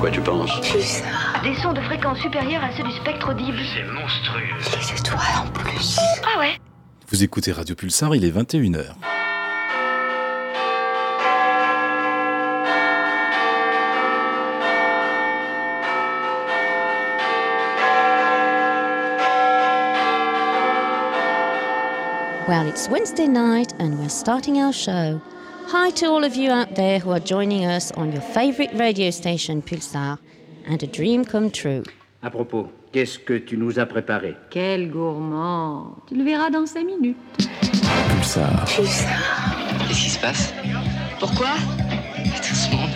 quoi tu penses Pulsar. Des sons de fréquence supérieure à ceux du spectre audible. C'est monstrueux. Les étoiles en plus. Ah ouais Vous écoutez Radio Pulsar, il est 21h. Well, it's Wednesday night and we're starting our show. Hi to all of you out there who are joining us on your favorite radio station Pulsar and a dream come true. À propos, qu'est-ce que tu nous as préparé? Quel gourmand Tu le verras dans cinq minutes. Pulsar. Pulsar. Qu'est-ce qui se passe? Pourquoi? Tout ce monde.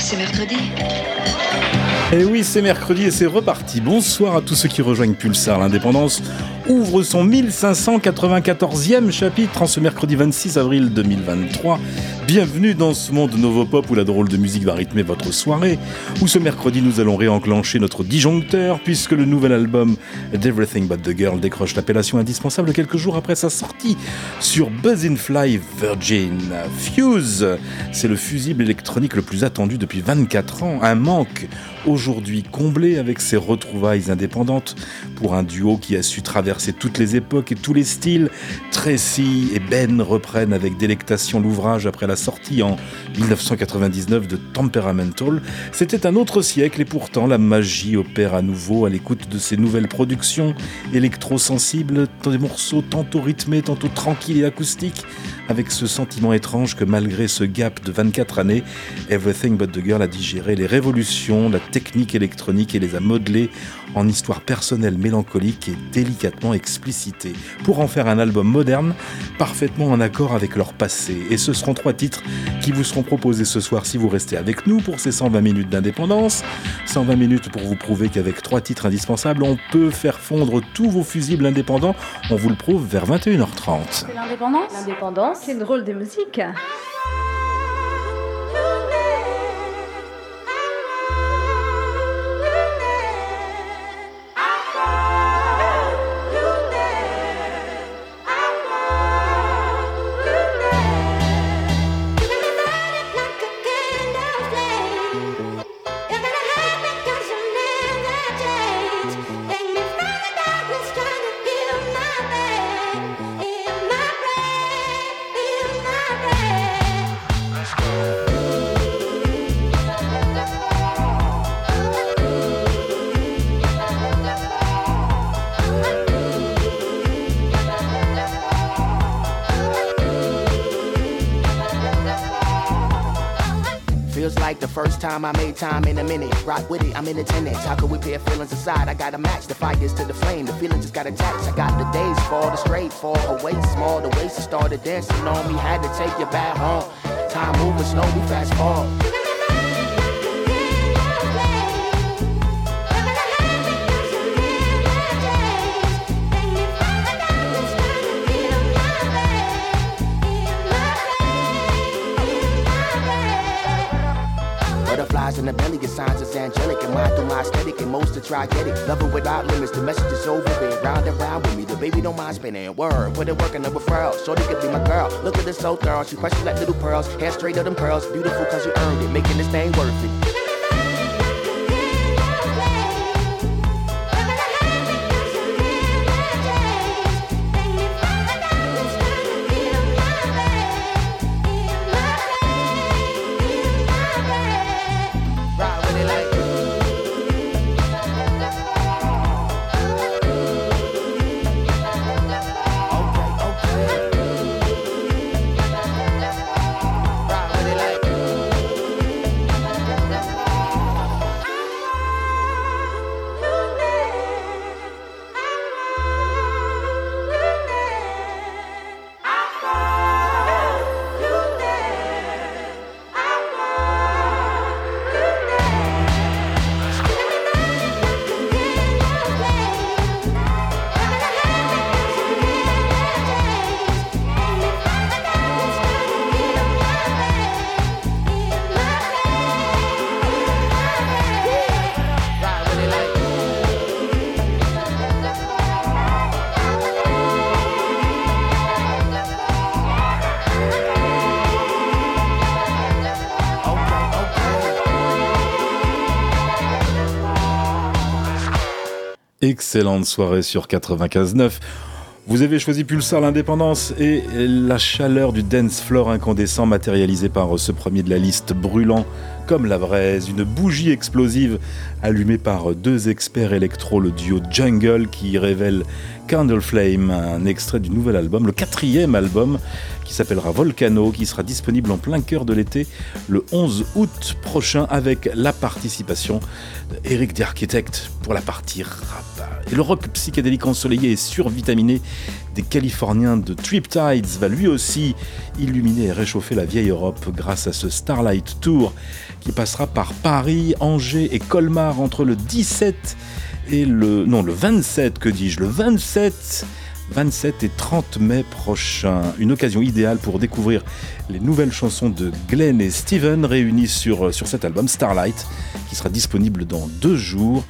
C'est mercredi. Et Eh oui, c'est mercredi et c'est reparti. Bonsoir à tous ceux qui rejoignent Pulsar. L'indépendance ouvre son 1594e chapitre en ce mercredi 26 avril 2023. Bienvenue dans ce monde Novopop où la drôle de musique va rythmer votre soirée. Où ce mercredi nous allons réenclencher notre disjoncteur puisque le nouvel album d'Everything But The Girl décroche l'appellation indispensable quelques jours après sa sortie sur Buzzin' Fly Virgin. Fuse, c'est le fusible électronique le plus attendu depuis 24 ans. Un manque aujourd'hui comblé avec ses retrouvailles indépendantes pour un duo qui a su traverser toutes les époques et tous les styles. Tracy et Ben reprennent avec délectation l'ouvrage après la sortie en 1999 de Temperamental. C'était un autre siècle et pourtant la magie opère à nouveau à l'écoute de ces nouvelles productions électro-sensibles, des morceaux tantôt rythmés, tantôt tranquilles et acoustiques, avec ce sentiment étrange que malgré ce gap de 24 années, Everything But The Girl a digéré les révolutions, la technique électronique et les a modelées en histoire personnelle mélancolique et délicatement explicitée, pour en faire un album moderne, parfaitement en accord avec leur passé. Et ce seront trois titres qui vous seront proposés ce soir si vous restez avec nous pour ces 120 minutes d'indépendance. 120 minutes pour vous prouver qu'avec trois titres indispensables, on peut faire fondre tous vos fusibles indépendants. On vous le prouve vers 21h30. C'est l'indépendance C'est drôle de musique. Time I made time in a minute. Rock with it, I'm in attendance. How could we pair feelings aside? I gotta match the fires to the flame. The feeling just got attached. I got the days fall, the straight fall away small. The waist started dancing on me. Had to take you back home. Time moving slowly, fast forward. In the belly, your signs is angelic. And mine through my aesthetic, and most to try get it. Love it without limits, the message is over. Been round and round with me, the baby don't mind spinning. Word, put it working over referral. Shorty could be my girl. Look at this so thorough, she precious like little pearls. Hair straight of them curls, beautiful cause you earned it. Making this thing worth it. Excellente soirée sur 95.9. Vous avez choisi Pulsar l'indépendance et la chaleur du dance floor incandescent matérialisé par ce premier de la liste brûlant comme la braise, une bougie explosive allumée par deux experts électro, le duo Jungle qui révèle Candle Flame, un extrait du nouvel album, le quatrième album qui s'appellera Volcano, qui sera disponible en plein cœur de l'été le 11 août prochain avec la participation d'Eric The Architect pour la partie rap. Et le rock psychédélique ensoleillé et survitaminé des Californiens de Triptides va lui aussi illuminer et réchauffer la vieille Europe grâce à ce Starlight Tour qui passera par Paris, Angers et Colmar entre le 17 et le non le 27 que dis-je le 27 27 et 30 mai prochain. Une occasion idéale pour découvrir les nouvelles chansons de Glenn et Steven réunies sur, sur cet album Starlight qui sera disponible dans deux jours.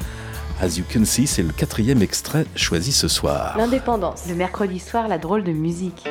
As you can see, c'est le quatrième extrait choisi ce soir. L'indépendance. Le mercredi soir, la drôle de musique.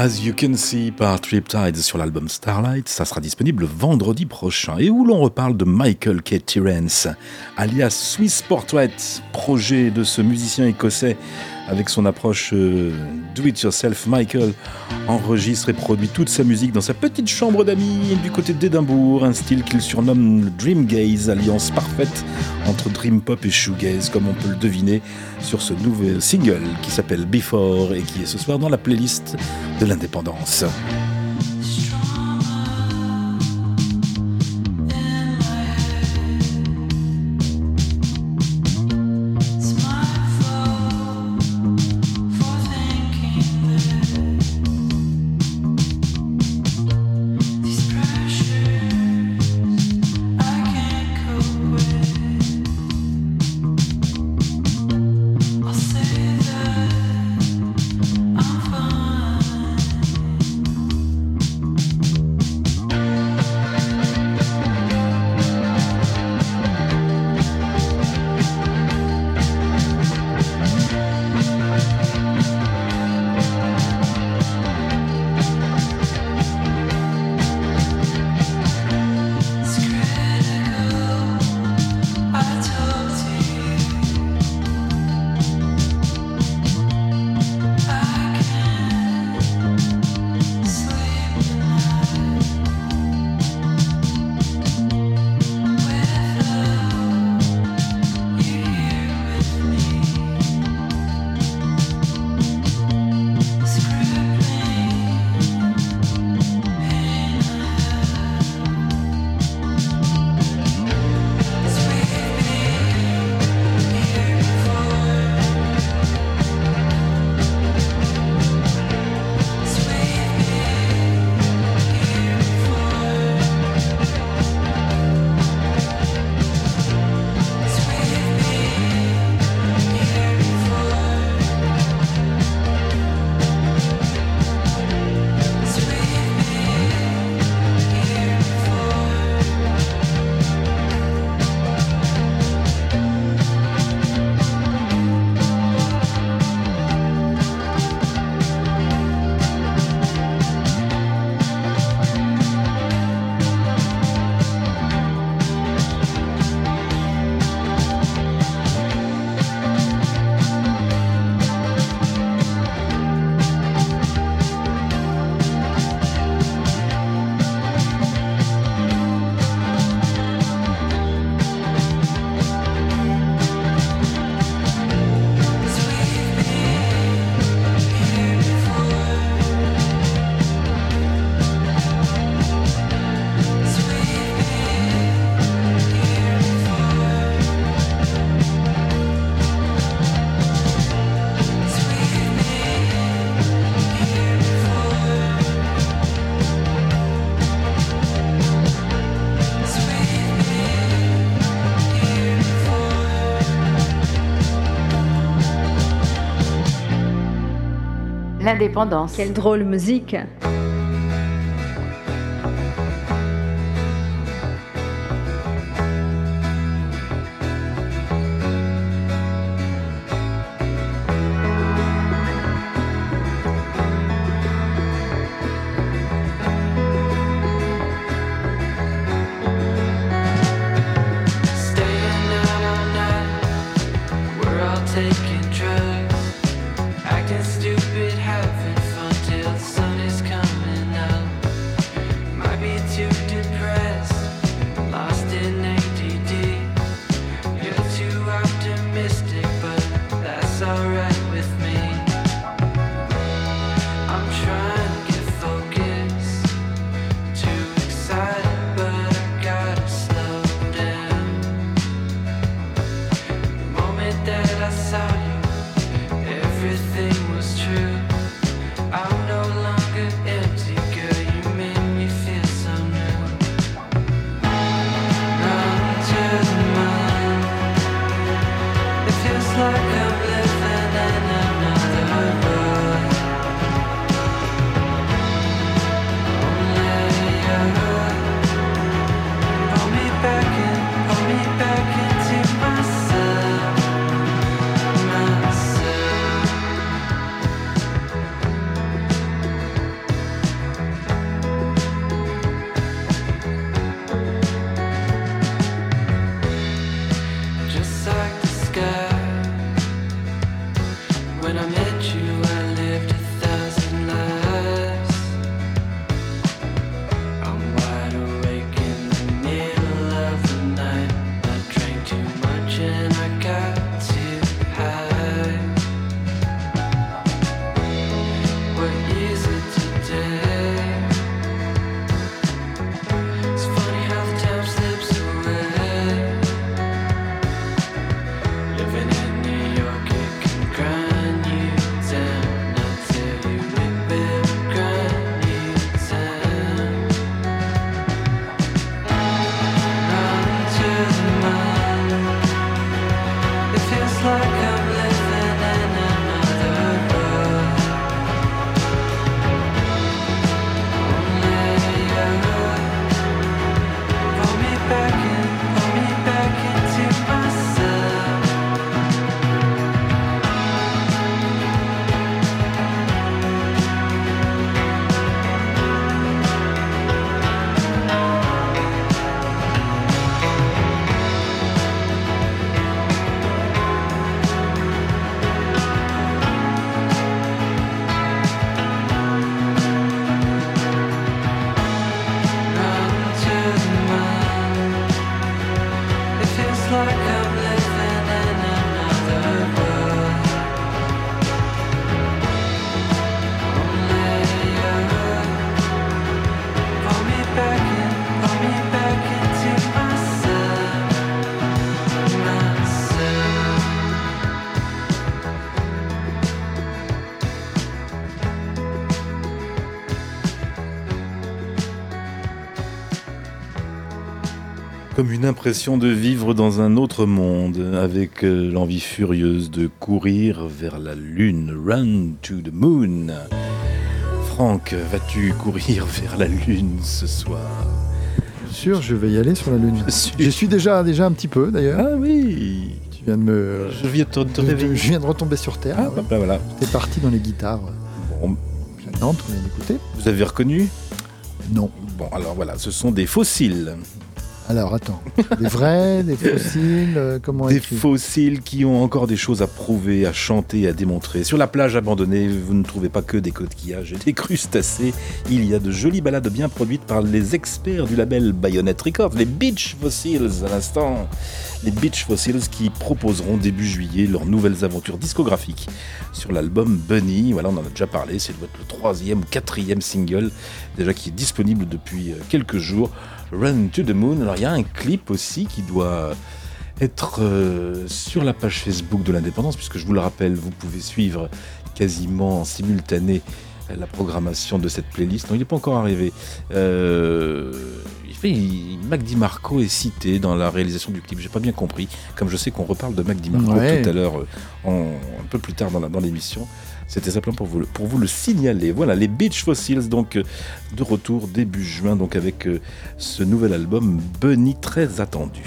As You Can See par Triptide sur l'album Starlight, ça sera disponible vendredi prochain et où l'on reparle de Michael K. Tyrens, alias Swiss Portrait, projet de ce musicien écossais avec son approche euh, do-it-yourself, Michael enregistre et produit toute sa musique dans sa petite chambre d'amis du côté d'Édimbourg, un style qu'il surnomme Dream Gaze, alliance parfaite entre dream pop et shoegaze, comme on peut le deviner sur ce nouveau single qui s'appelle Before et qui est ce soir dans la playlist de l'indépendance. L'indépendance. Quelle drôle musique une impression de vivre dans un autre monde, avec euh, l'envie furieuse de courir vers la lune. Run to the moon. Franck, vas-tu courir vers la lune ce soir? Sûr, je vais y aller sur la lune. Je suis déjà, déjà un petit peu d'ailleurs. Ah oui Tu viens de me. Je viens de te, réveiller. je viens de retomber sur terre. Ah, ouais. bah, voilà. T'es parti dans les guitares. Bon, Nantes, on vient d'écouter. vous avez reconnu? Non. Bon, alors voilà, ce sont des fossiles. Alors attends. Des vrais, des fossiles, euh, comment Des fossiles qui ont encore des choses à prouver, à chanter, à démontrer. Sur la plage abandonnée, vous ne trouvez pas que des coquillages et des crustacés. Il y a de jolies balades bien produites par les experts du label Bayonet Records, les Beach Fossils à l'instant. Les Beach Fossils qui proposeront début juillet leurs nouvelles aventures discographiques sur l'album Bunny. Voilà, on en a déjà parlé, c'est le troisième ou quatrième single déjà qui est disponible depuis euh, quelques jours. Run to the Moon. Alors il y a un clip aussi qui doit être euh, sur la page Facebook de l'indépendance, puisque je vous le rappelle, vous pouvez suivre quasiment en simultané la programmation de cette playlist. Non, il n'est pas encore arrivé. Euh, fait, il- Mac DiMarco est cité dans la réalisation du clip. J'ai pas bien compris. Comme je sais qu'on reparle de Mac DiMarco Ouais. tout à l'heure, euh, un peu plus tard dans l'émission. C'était simplement pour vous, le- pour vous le signaler. Voilà, les Beach Fossils, donc euh, de retour début juin, donc avec euh, ce nouvel album Bunny très attendu.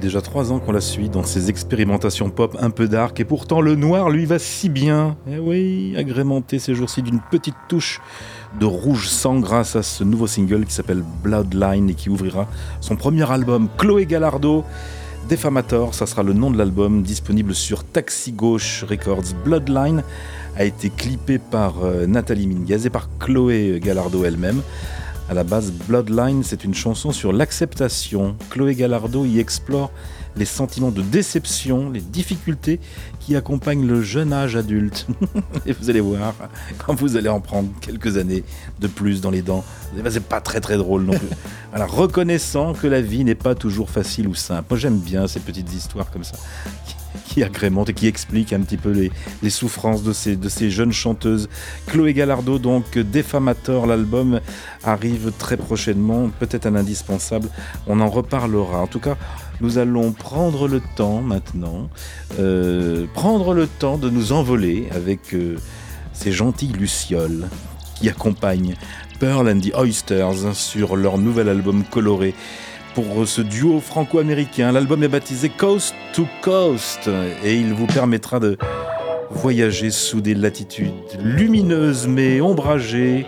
Fait déjà trois ans qu'on la suit dans ses expérimentations pop un peu dark, et pourtant le noir lui va si bien. Eh oui, agrémenté ces jours-ci d'une petite touche de rouge sang grâce à ce nouveau single qui s'appelle Bloodline et qui ouvrira son premier album, Chloé Gallardo. Defamator, ça sera le nom de l'album, disponible sur Taxi Gauche Records. Bloodline a été clippé par euh, Nathalie Minguez et par Chloé Gallardo elle-même. À la base, Bloodline, c'est une chanson sur l'acceptation. Chloé Gallardo y explore les sentiments de déception, les difficultés qui accompagnent le jeune âge adulte. Et vous allez voir, quand vous allez en prendre quelques années de plus dans les dents, c'est pas très très drôle non plus. Voilà, reconnaissant que la vie n'est pas toujours facile ou simple. Moi j'aime bien ces petites histoires comme ça qui- agrémentent et qui expliquent un petit peu les, souffrances de ces, de ces jeunes chanteuses. Chloé Gallardo, donc Défamator, l'album arrive très prochainement, peut-être un indispensable, on en reparlera. En tout cas, nous allons prendre le temps maintenant, euh, prendre le temps de nous envoler avec euh, ces gentilles lucioles qui accompagnent Pearl and the Oysters sur leur nouvel album coloré. Pour ce duo franco-américain, l'album est baptisé Coast to Coast et il vous permettra de voyager sous des latitudes lumineuses mais ombragées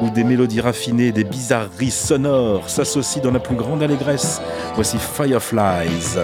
où des mélodies raffinées des bizarreries sonores s'associent dans la plus grande allégresse. Voici Fireflies.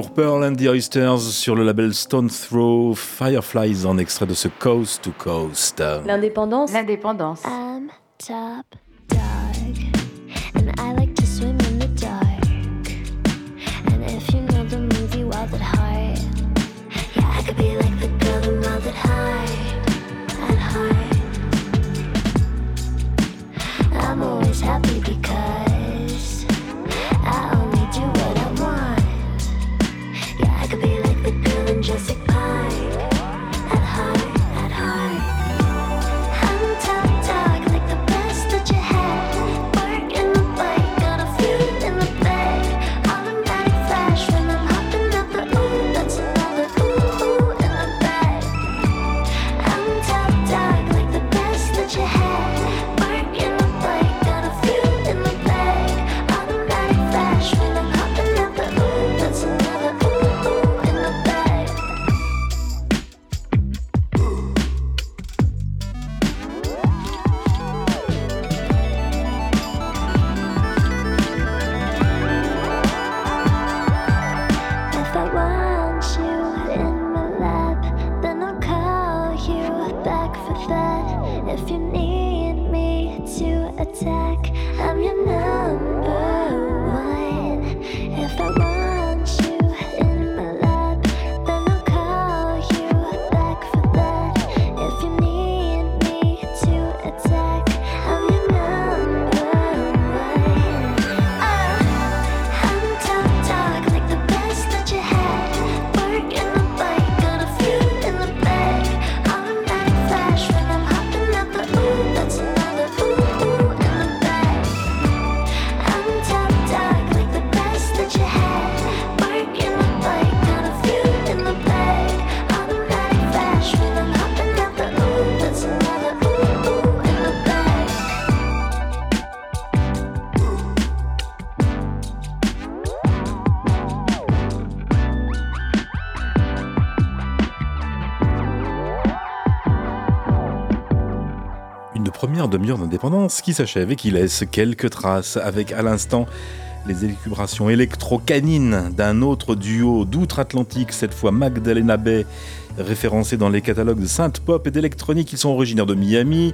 Pour Pearl and the Oysters sur le label Stone Throw, Fireflies en extrait de ce Coast to Coast. L'indépendance. L'indépendance. Qui s'achève et qui laisse quelques traces avec à l'instant les élucubrations électro-canines d'un autre duo d'outre-Atlantique, cette fois Magdalena Bay, référencé dans les catalogues de synth pop et d'électronique. Ils sont originaires de Miami,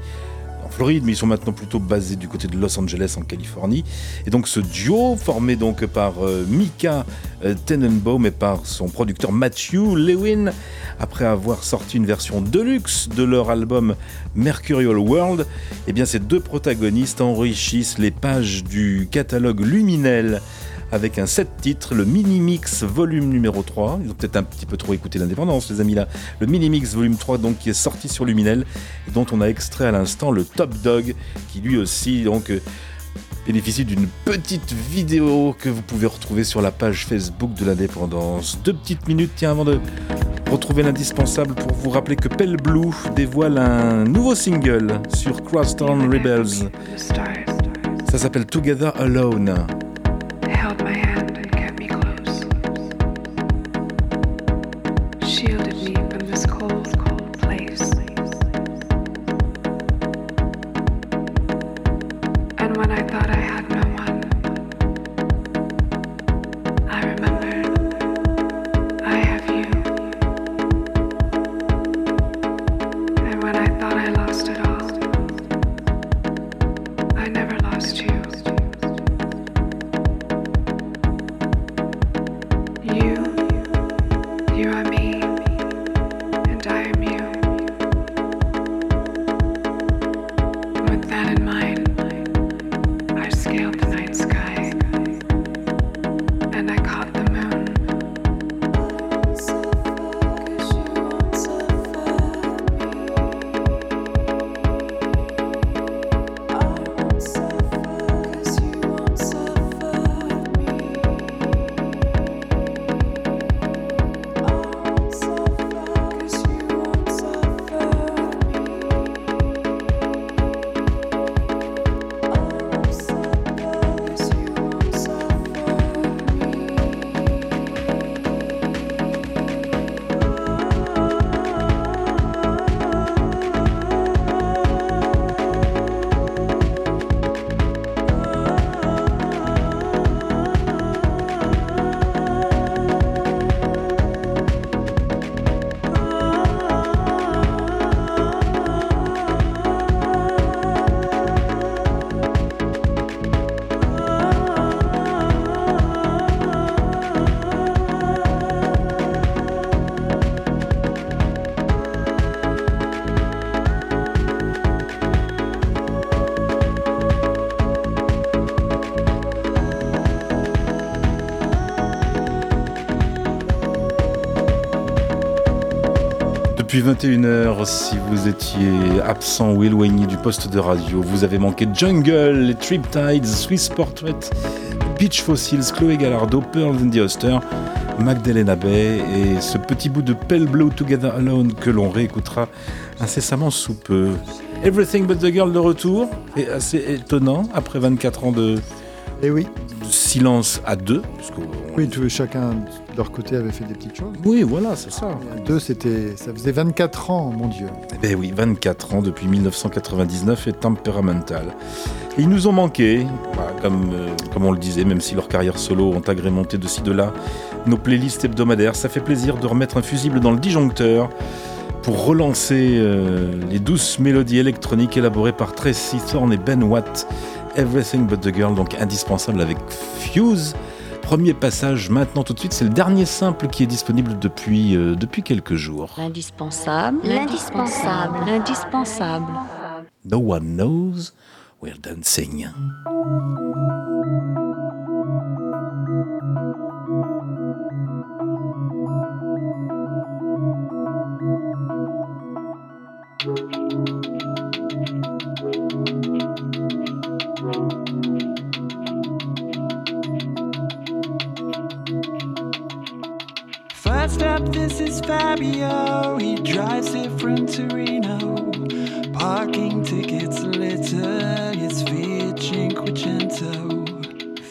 en Floride, mais ils sont maintenant plutôt basés du côté de Los Angeles en Californie. Et donc ce duo, formé donc par euh, Mika euh, Tenenbaum et par son producteur Matthew Lewin, après avoir sorti une version deluxe de leur album Mercurial World, eh bien ces deux protagonistes enrichissent les pages du catalogue Luminel avec un set titres, le Mini Mix volume numéro 3. Ils ont peut-être un petit peu trop écouté l'indépendance, les amis là. Le Mini Mix volume 3, donc, qui est sorti sur Luminel, et dont on a extrait à l'instant le Top Dog, qui lui aussi, donc, euh, bénéficie d'une petite vidéo que vous pouvez retrouver sur la page Facebook de l'indépendance. Deux petites minutes, tiens, avant de retrouver l'indispensable pour vous rappeler que Pale Blue dévoile un nouveau single sur Crosstown Rebels. Ça s'appelle Together Alone. Depuis 21h, si vous étiez absent ou éloigné du poste de radio, vous avez manqué Jungle, les Triptides, Swiss Portrait, Beach Fossils, Chloé Gallardo, Pearl and the Oster, Magdalena Bay et ce petit bout de Pale Blue Together Alone que l'on réécoutera incessamment sous peu. Everything But the Girl de retour est assez étonnant après 24 ans de, Et oui, de silence à deux. puisqu'on- oui, tous, chacun de leur côté avait fait des petites choses. Oui, voilà, c'est ça. Deux, c'était, ça faisait 24 ans, mon Dieu. Eh ben oui, 24 ans depuis 1999 et Temperamental. Et ils nous ont manqué, voilà, comme, euh, comme on le disait, même si leurs carrières solo ont agrémenté de ci de là nos playlists hebdomadaires. Ça fait plaisir de remettre un fusible dans le disjoncteur pour relancer euh, les douces mélodies électroniques élaborées par Tracy Thorne et Ben Watt. Everything But the Girl, donc indispensable avec Fuse. Premier passage maintenant tout de suite, c'est le dernier simple qui est disponible depuis, euh, depuis quelques jours. L'indispensable. L'indispensable. L'indispensable. No one knows we're dancing. up, this is Fabio. He drives it from Torino. Parking tickets litter, it's Fiat Cinquecento.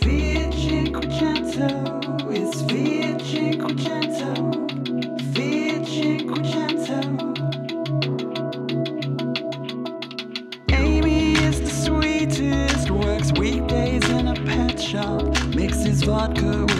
Fiat Cinquecento, it's Fiat Cinquecento. Fiat Cinquecento. Amy is the sweetest, works weekdays in a pet shop, mixes vodka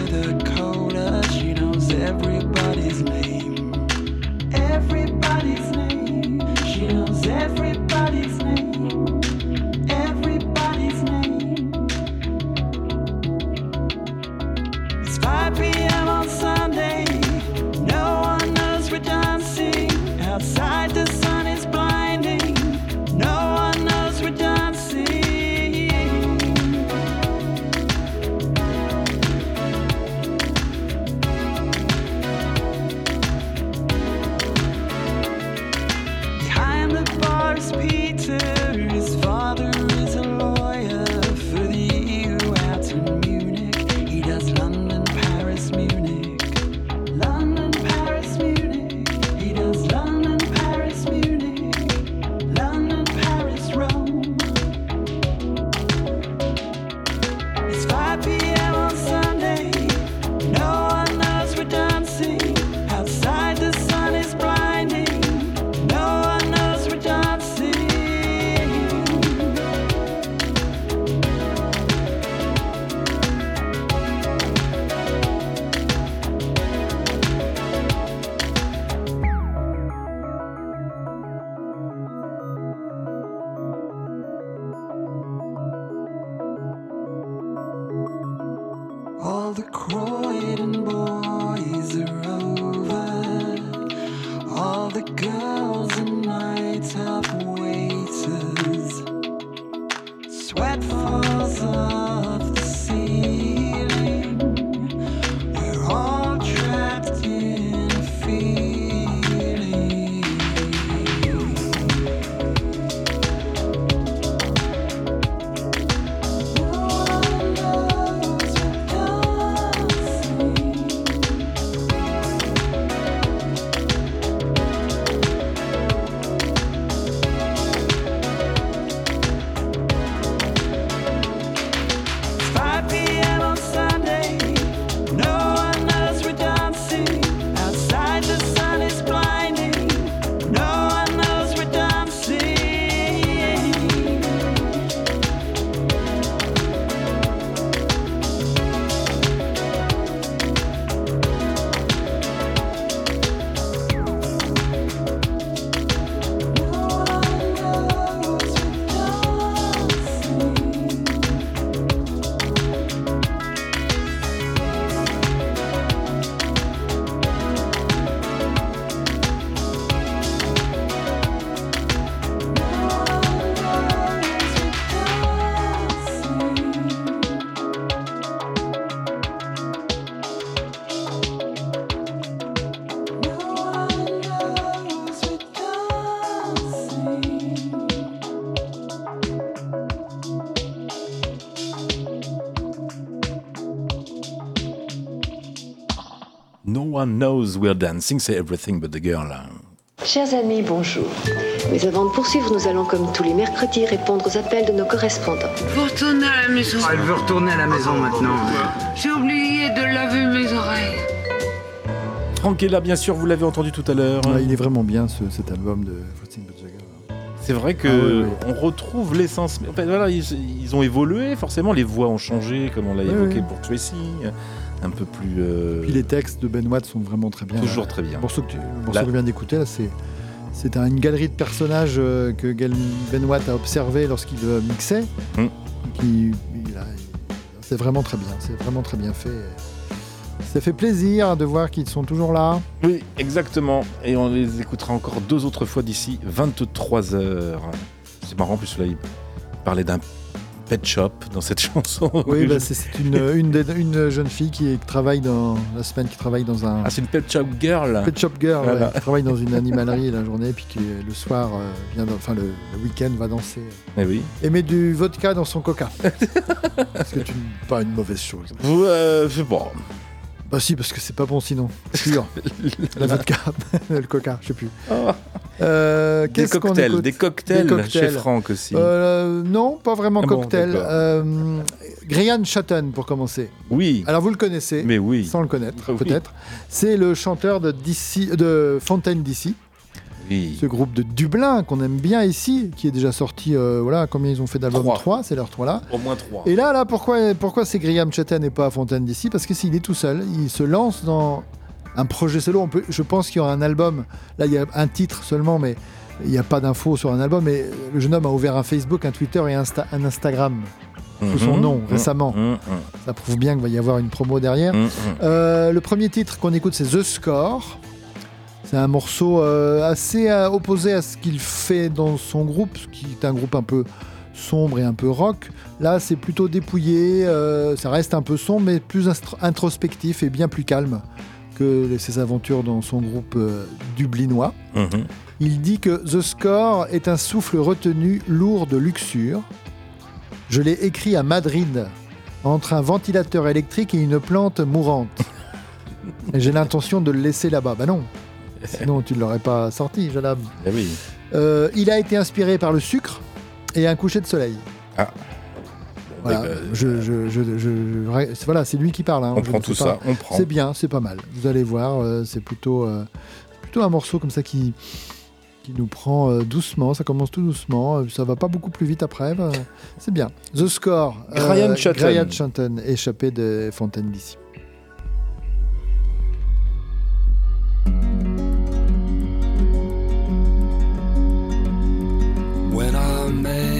Croydon boys are over. All the girls and nights have waiters. Sweat falls off Knows we're dancing, c'est everything but the girl. hein. Chers amis, bonjour. Mais avant de poursuivre, nous allons, comme tous les mercredis, répondre aux appels de nos correspondants. Faut retourner à la maison. Elle veut retourner à la maison maintenant. J'ai oublié de laver mes oreilles. Franck est là, bien sûr, vous l'avez entendu tout à l'heure. Ouais, il est vraiment bien ce- cet album de Everything But the Girl. C'est vrai que Ah oui, oui. on retrouve l'essence. Mais en fait, voilà, ils, ils ont évolué, forcément, les voix ont changé, comme on l'a Oui, évoqué oui. pour Tracy, un peu plus. euh, Puis les textes de Ben Watt sont vraiment très bien. Toujours très bien. Le morceau que tu, morceau Là- que je viens d'écouter, là, c'est c'est un- une galerie de personnages euh, que Ben Watt a observé lorsqu'il euh, mixait. Mm. Qui, il a- il- c'est vraiment très bien. C'est vraiment très bien fait. Ça fait plaisir de voir qu'ils sont toujours là. Oui, exactement. Et on les écoutera encore deux autres fois d'ici 23 heures. C'est marrant, en plus là, il parlait d'un pet shop dans cette chanson. Oui, bah, c'est une, une, des- une jeune fille qui travaille dans la semaine, qui travaille dans un Ah, c'est une pet shop girl. pet shop girl, Voilà. ouais, qui travaille dans une animalerie la journée, puis qui le soir, euh, vient, dans- enfin le, le week-end, va danser. Eh oui. Et met du vodka dans son coca. c'est une, pas une mauvaise chose. Ouais, c'est bon. Bah si, parce que c'est pas bon sinon. Sûr. la vodka, le coca, je sais plus. Oh. Euh, Des cocktails, écoute des cocktails, Des cocktails. chez Franck aussi. Euh, non, pas vraiment Ah cocktail. Euh, Grian Chatten, pour commencer. Oui. Alors vous le connaissez, Mais oui. sans le connaître, Oui. peut-être. C'est le chanteur de, DC, de Fontaine DC. Oui. Ce groupe de Dublin qu'on aime bien ici, qui est déjà sorti, euh, voilà, combien ils ont fait d'albums Trois. 3, c'est leur 3 là. Au moins trois. Et là, là, pourquoi, pourquoi c'est Graham Chatten et pas Fontaine d'ici? Parce que s'il est tout seul, il se lance dans un projet solo. On peut, je pense qu'il y aura un album. Là, il y a un titre seulement, mais il n'y a pas d'infos sur un album. Mais le jeune homme a ouvert un Facebook, un Twitter et Insta- un Instagram sous son Mhm. nom Mhm. récemment. Mhm. Ça prouve bien qu'il va y avoir une promo derrière. Mhm. Euh, le premier titre qu'on écoute, c'est The Score. C'est un morceau euh, assez euh, opposé à ce qu'il fait dans son groupe, qui est un groupe un peu sombre et un peu rock. Là, c'est plutôt dépouillé, euh, ça reste un peu sombre, mais plus introspectif et bien plus calme que ses aventures dans son groupe euh, dublinois. Mhm. Il dit que The Score est un souffle retenu lourd de luxure. Je l'ai écrit à Madrid, entre un ventilateur électrique et une plante mourante. J'ai l'intention de le laisser là-bas. Bah non, sinon tu ne l'aurais pas sorti, jeune homme. Eh oui. Euh, il a été inspiré par le sucre et un coucher de soleil. Ah. Voilà, Eh ben, je, je- je- je- je- c'est- voilà, c'est lui qui parle. hein, On prend tout pas. ça, on prend. C'est bien, c'est pas mal. Vous allez voir, euh, c'est plutôt, euh, plutôt un morceau comme ça qui, qui nous prend euh, doucement. Ça commence tout doucement. euh, ça va pas beaucoup plus vite après. bah, c'est bien. The Score. Graham Chatten, échappé de Fontaine d'ici. When I make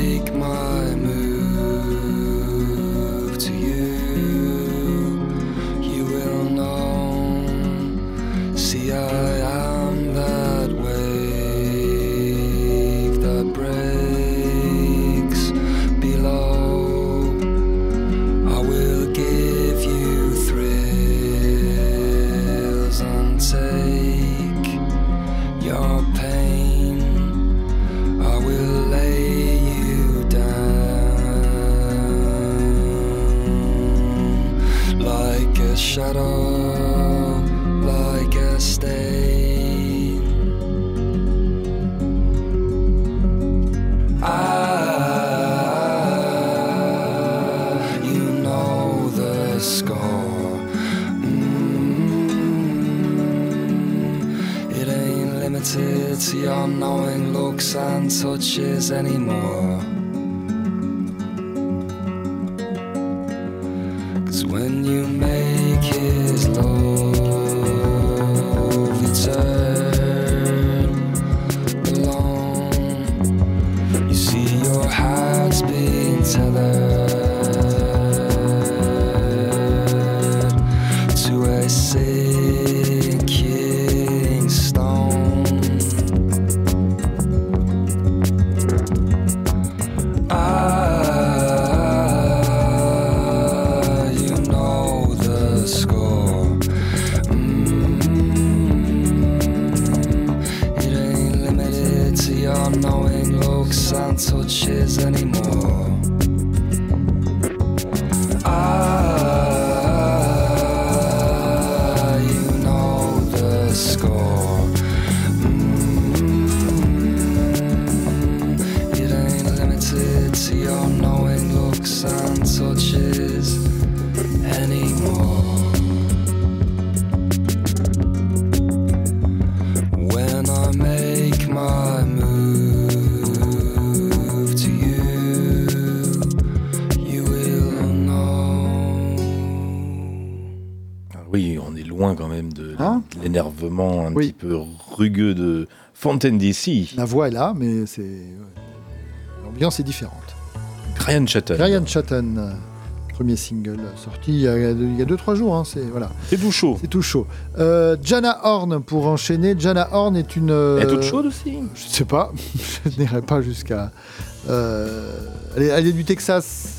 touches anymore. Oui. petit peu rugueux de Fontaine DC. La voix est là, mais c'est l'ambiance est différente. Ryan Chatton. Ryan Chatton, euh, premier single sorti il y a 2-3 jours. hein, c'est voilà. C'est tout chaud. C'est tout chaud. Euh, Jana Horn pour enchaîner. Jana Horn est une. euh, Elle est toute chaude aussi Je sais pas. je n'irai pas jusqu'à. euh, elle est du Texas.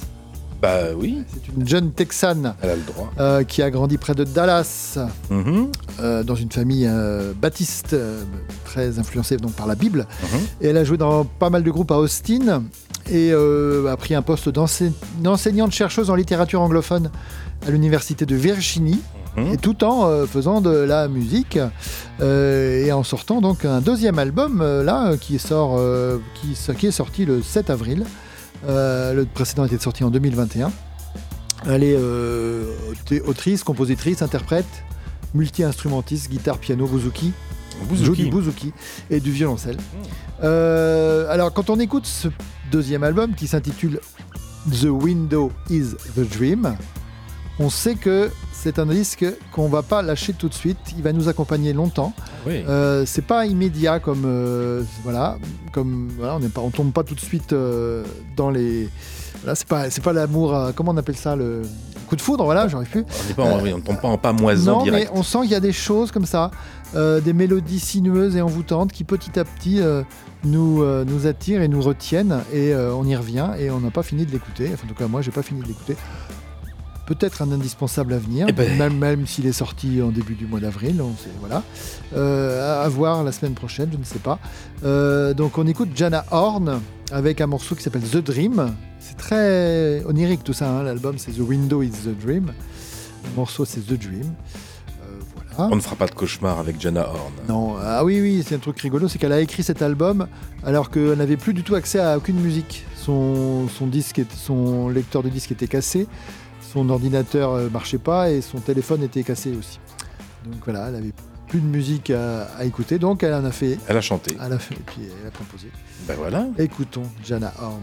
Bah oui. C'est une jeune Texane. Elle a le droit. euh, qui a grandi près de Dallas, Mhm. euh, dans une famille euh, baptiste, très influencée donc par la Bible. Mhm. Et elle a joué dans pas mal de groupes à Austin et a pris un poste d'ensei- d'enseignante chercheuse en littérature anglophone à l'université de Virginie. Mhm. Et tout en faisant de la musique et en sortant donc un deuxième album là qui sort qui, qui est sorti le 7 avril. Euh, le précédent était sorti en 2021. Elle est euh, autrice, compositrice, interprète, multi-instrumentiste, guitare, piano, bouzouki. Bouzouki. Du bouzouki et du violoncelle. Euh, alors, quand on écoute ce deuxième album qui s'intitule The Window is the Dream, on sait que c'est un disque qu'on va pas lâcher tout de suite. Il va nous accompagner longtemps. Oui. Euh, c'est pas immédiat comme euh, voilà, comme voilà, on n'est pas, on tombe pas tout de suite euh, dans les. Voilà, c'est pas, c'est pas l'amour. euh, comment on appelle ça le coup de foudre Voilà, j'aurais pu. On ne tombe pas en pamoison Non, direct. mais on sent qu'il y a des choses comme ça, des mélodies sinueuses et envoûtantes qui petit à petit nous, euh, nous attirent et nous retiennent et euh, on y revient et on n'a pas fini de l'écouter. Enfin, en tout cas, moi, j'ai pas fini de l'écouter. Peut-être un indispensable à venir, Eh ben. même, même s'il est sorti en début du mois d'avril. on sait- Voilà. Euh, à, voir la semaine prochaine, je ne sais pas. Euh, donc on écoute Jana Horn avec un morceau qui s'appelle The Dream. C'est très onirique tout ça, hein, l'album c'est The Window is the Dream. Le morceau c'est The Dream. Euh, voilà. On ne fera pas de cauchemar avec Jana Horn. Non, ah oui, oui, c'est un truc rigolo, c'est qu'elle a écrit cet album alors qu'elle n'avait plus du tout accès à aucune musique. Son, son, disque son lecteur de disque était cassé, son ordinateur euh, marchait pas et son téléphone était cassé aussi. Donc voilà, elle avait plus de musique à, à écouter, donc elle en a fait. Elle a chanté. Elle a fait, et puis elle a composé. Ben voilà. Écoutons Jana Horn.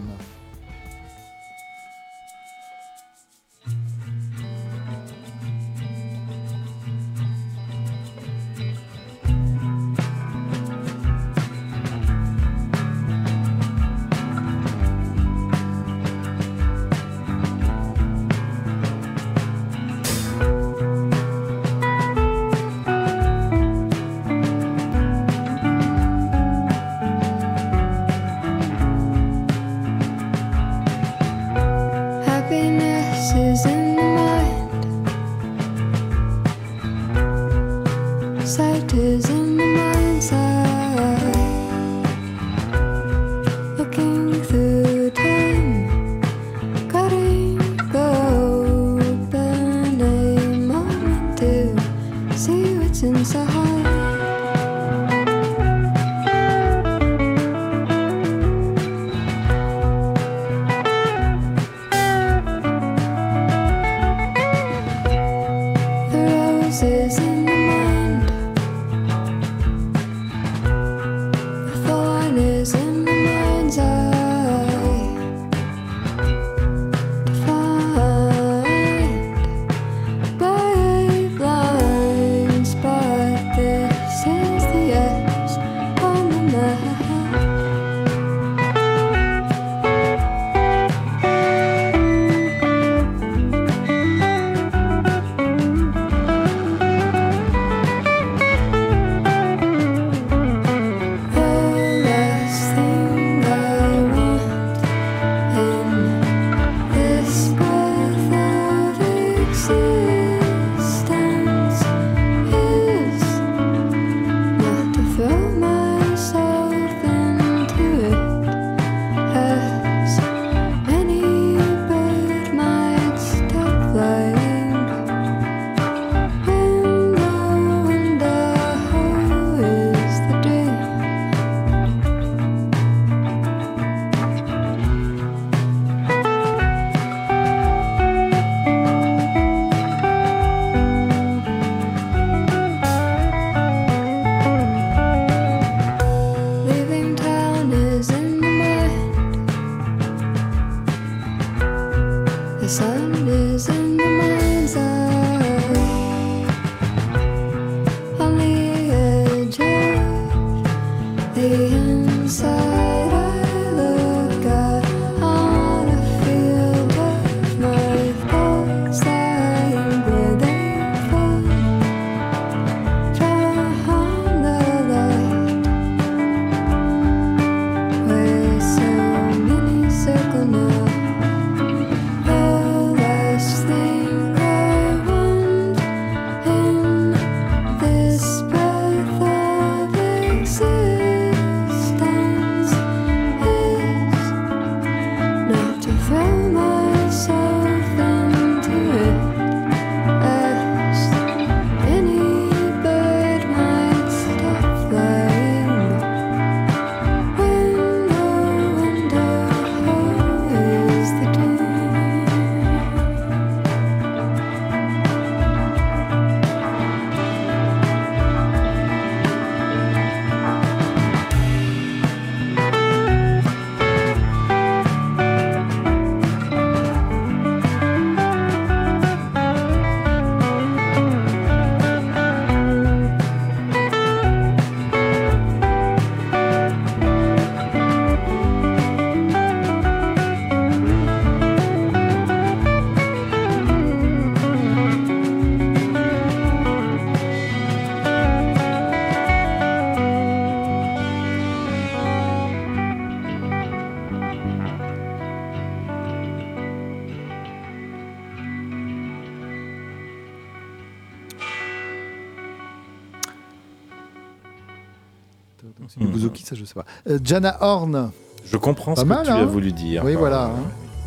Jana Horn. Je comprends Pas ce mal, que tu hein as voulu dire. Oui, voilà. hein.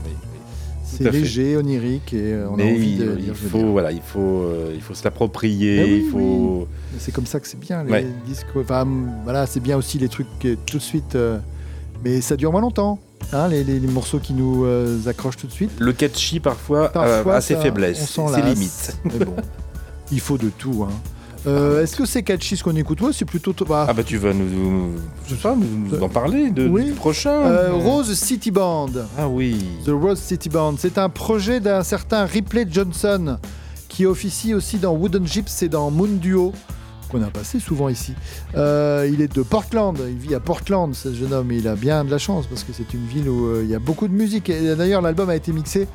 Oui, oui. C'est fait. léger, onirique, et euh, on a Mais envie il, de il lire, faut, voilà, il faut, euh, il faut se l'approprier. Oui, il faut. Mais C'est comme ça que c'est bien, les Ouais. disques. Enfin, voilà, c'est bien aussi les trucs tout de suite. euh, mais ça dure moins longtemps. hein, les, les- les morceaux qui nous euh, accrochent tout de suite. Le catchy parfois, Parfois, a, a ses faiblesses, ses limites. Mais bon, il faut de tout. hein. Euh, Est-ce que c'est catchy ce qu'on écoute Ouais, c'est plutôt. bah, Ah bah tu vas nous, nous- je sais pas, nous, nous en parler de, Oui. du prochain. euh, Rose City Band. Ah oui. The Rose City Band. C'est un projet d'un certain Ripley Johnson qui officie aussi dans Wooden Gyps et dans Moon Duo qu'on a passé souvent ici. Euh, il est de Portland, il vit à Portland, ce jeune homme, et il a bien de la chance parce que c'est une ville où euh, il y a beaucoup de musique. Et d'ailleurs, l'album a été mixé,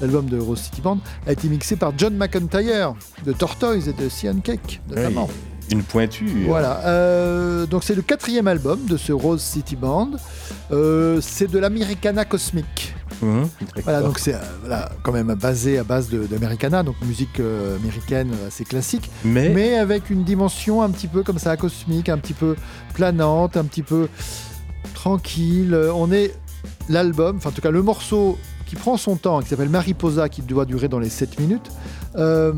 l'album de Rose City Band, a été mixé par John McIntyre de Tortoise et de Cyan Cake, notamment. Oui, Une pointure. Voilà, euh, donc c'est le quatrième album de ce Rose City Band. Euh, c'est de l'Americana cosmique. Mhm, Voilà, donc c'est euh, voilà, quand même basé à base d'Americana, donc musique euh, américaine assez classique, Mais- avec une dimension un petit peu comme ça, cosmique, un petit peu planante, un petit peu tranquille. On est l'album, enfin en tout cas le morceau qui prend son temps, qui s'appelle Mariposa, qui doit durer dans les 7 minutes, euh,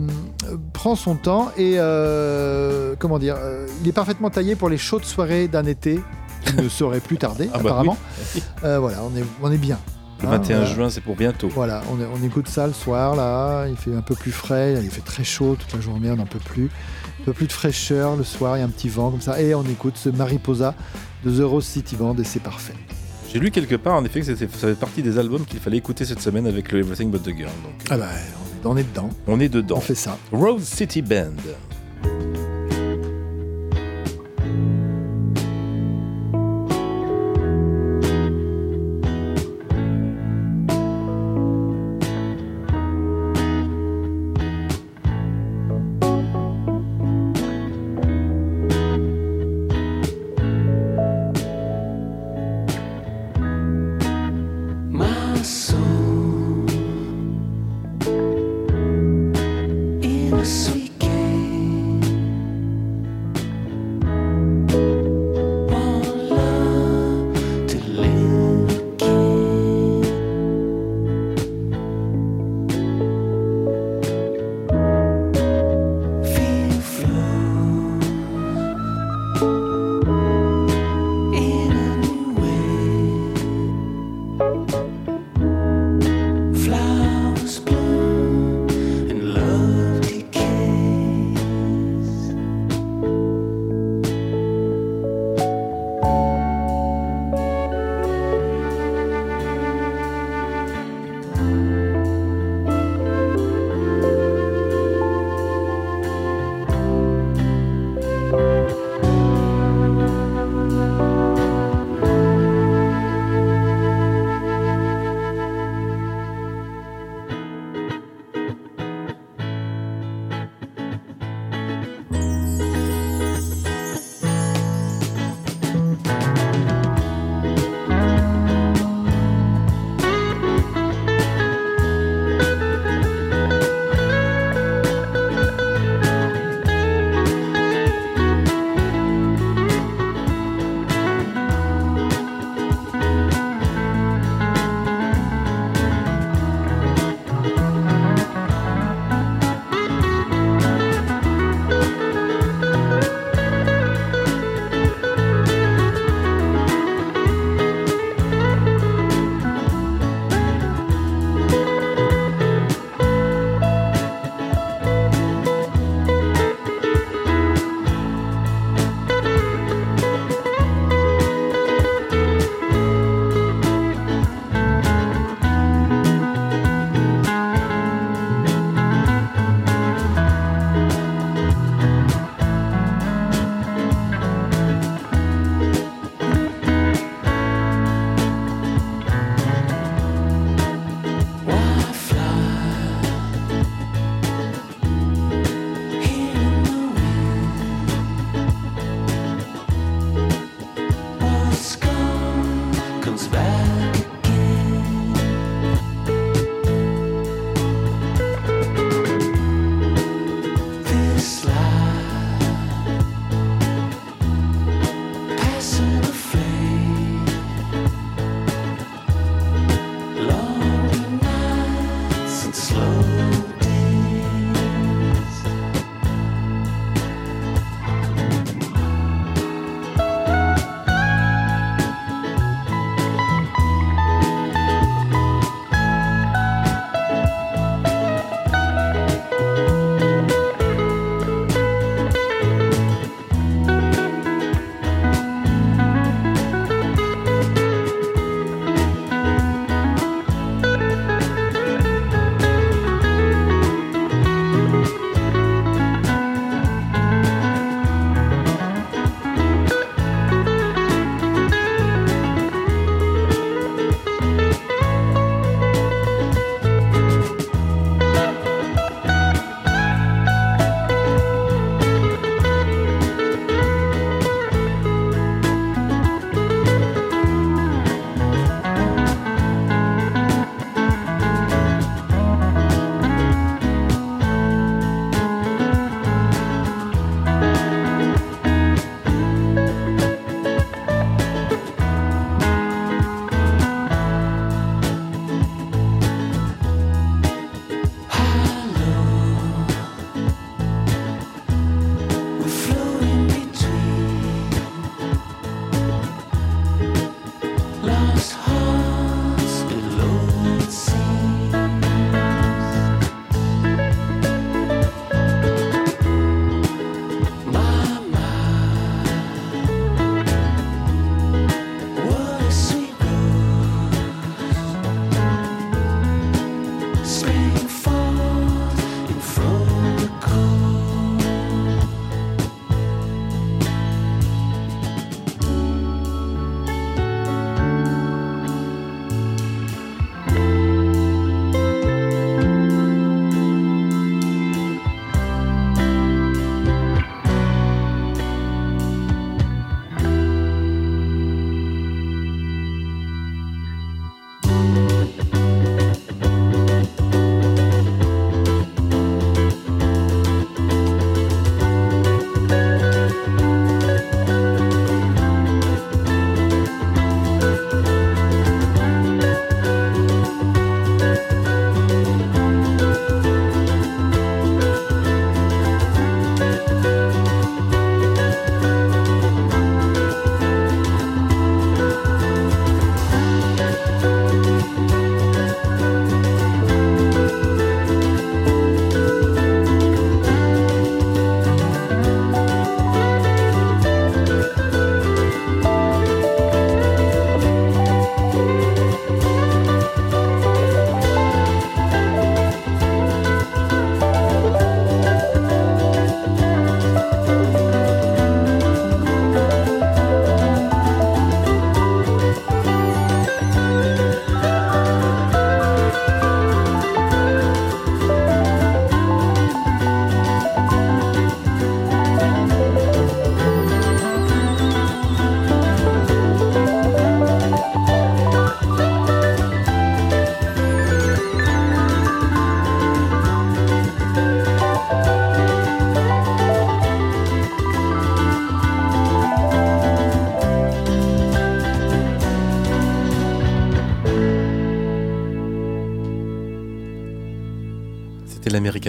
prend son temps et, euh, comment dire, euh, il est parfaitement taillé pour les chaudes soirées d'un été qui ne saurait plus tarder, ah bah apparemment. Voilà, on est, bien. Le hein, 21 juin, c'est pour bientôt. Voilà, on, on, écoute ça le soir, là, il fait un peu plus frais, il fait très chaud toute la journée, on n'en peut plus. Un peu plus de fraîcheur le soir, il y a un petit vent comme ça, et on écoute ce Mariposa de The Rose City Band et c'est parfait. J'ai lu quelque part en effet que ça fait partie des albums qu'il fallait écouter cette semaine avec le Everything But the Girl. Donc. Euh, ah bah, on est, on est dedans. On est dedans. On fait ça. Rose City Band.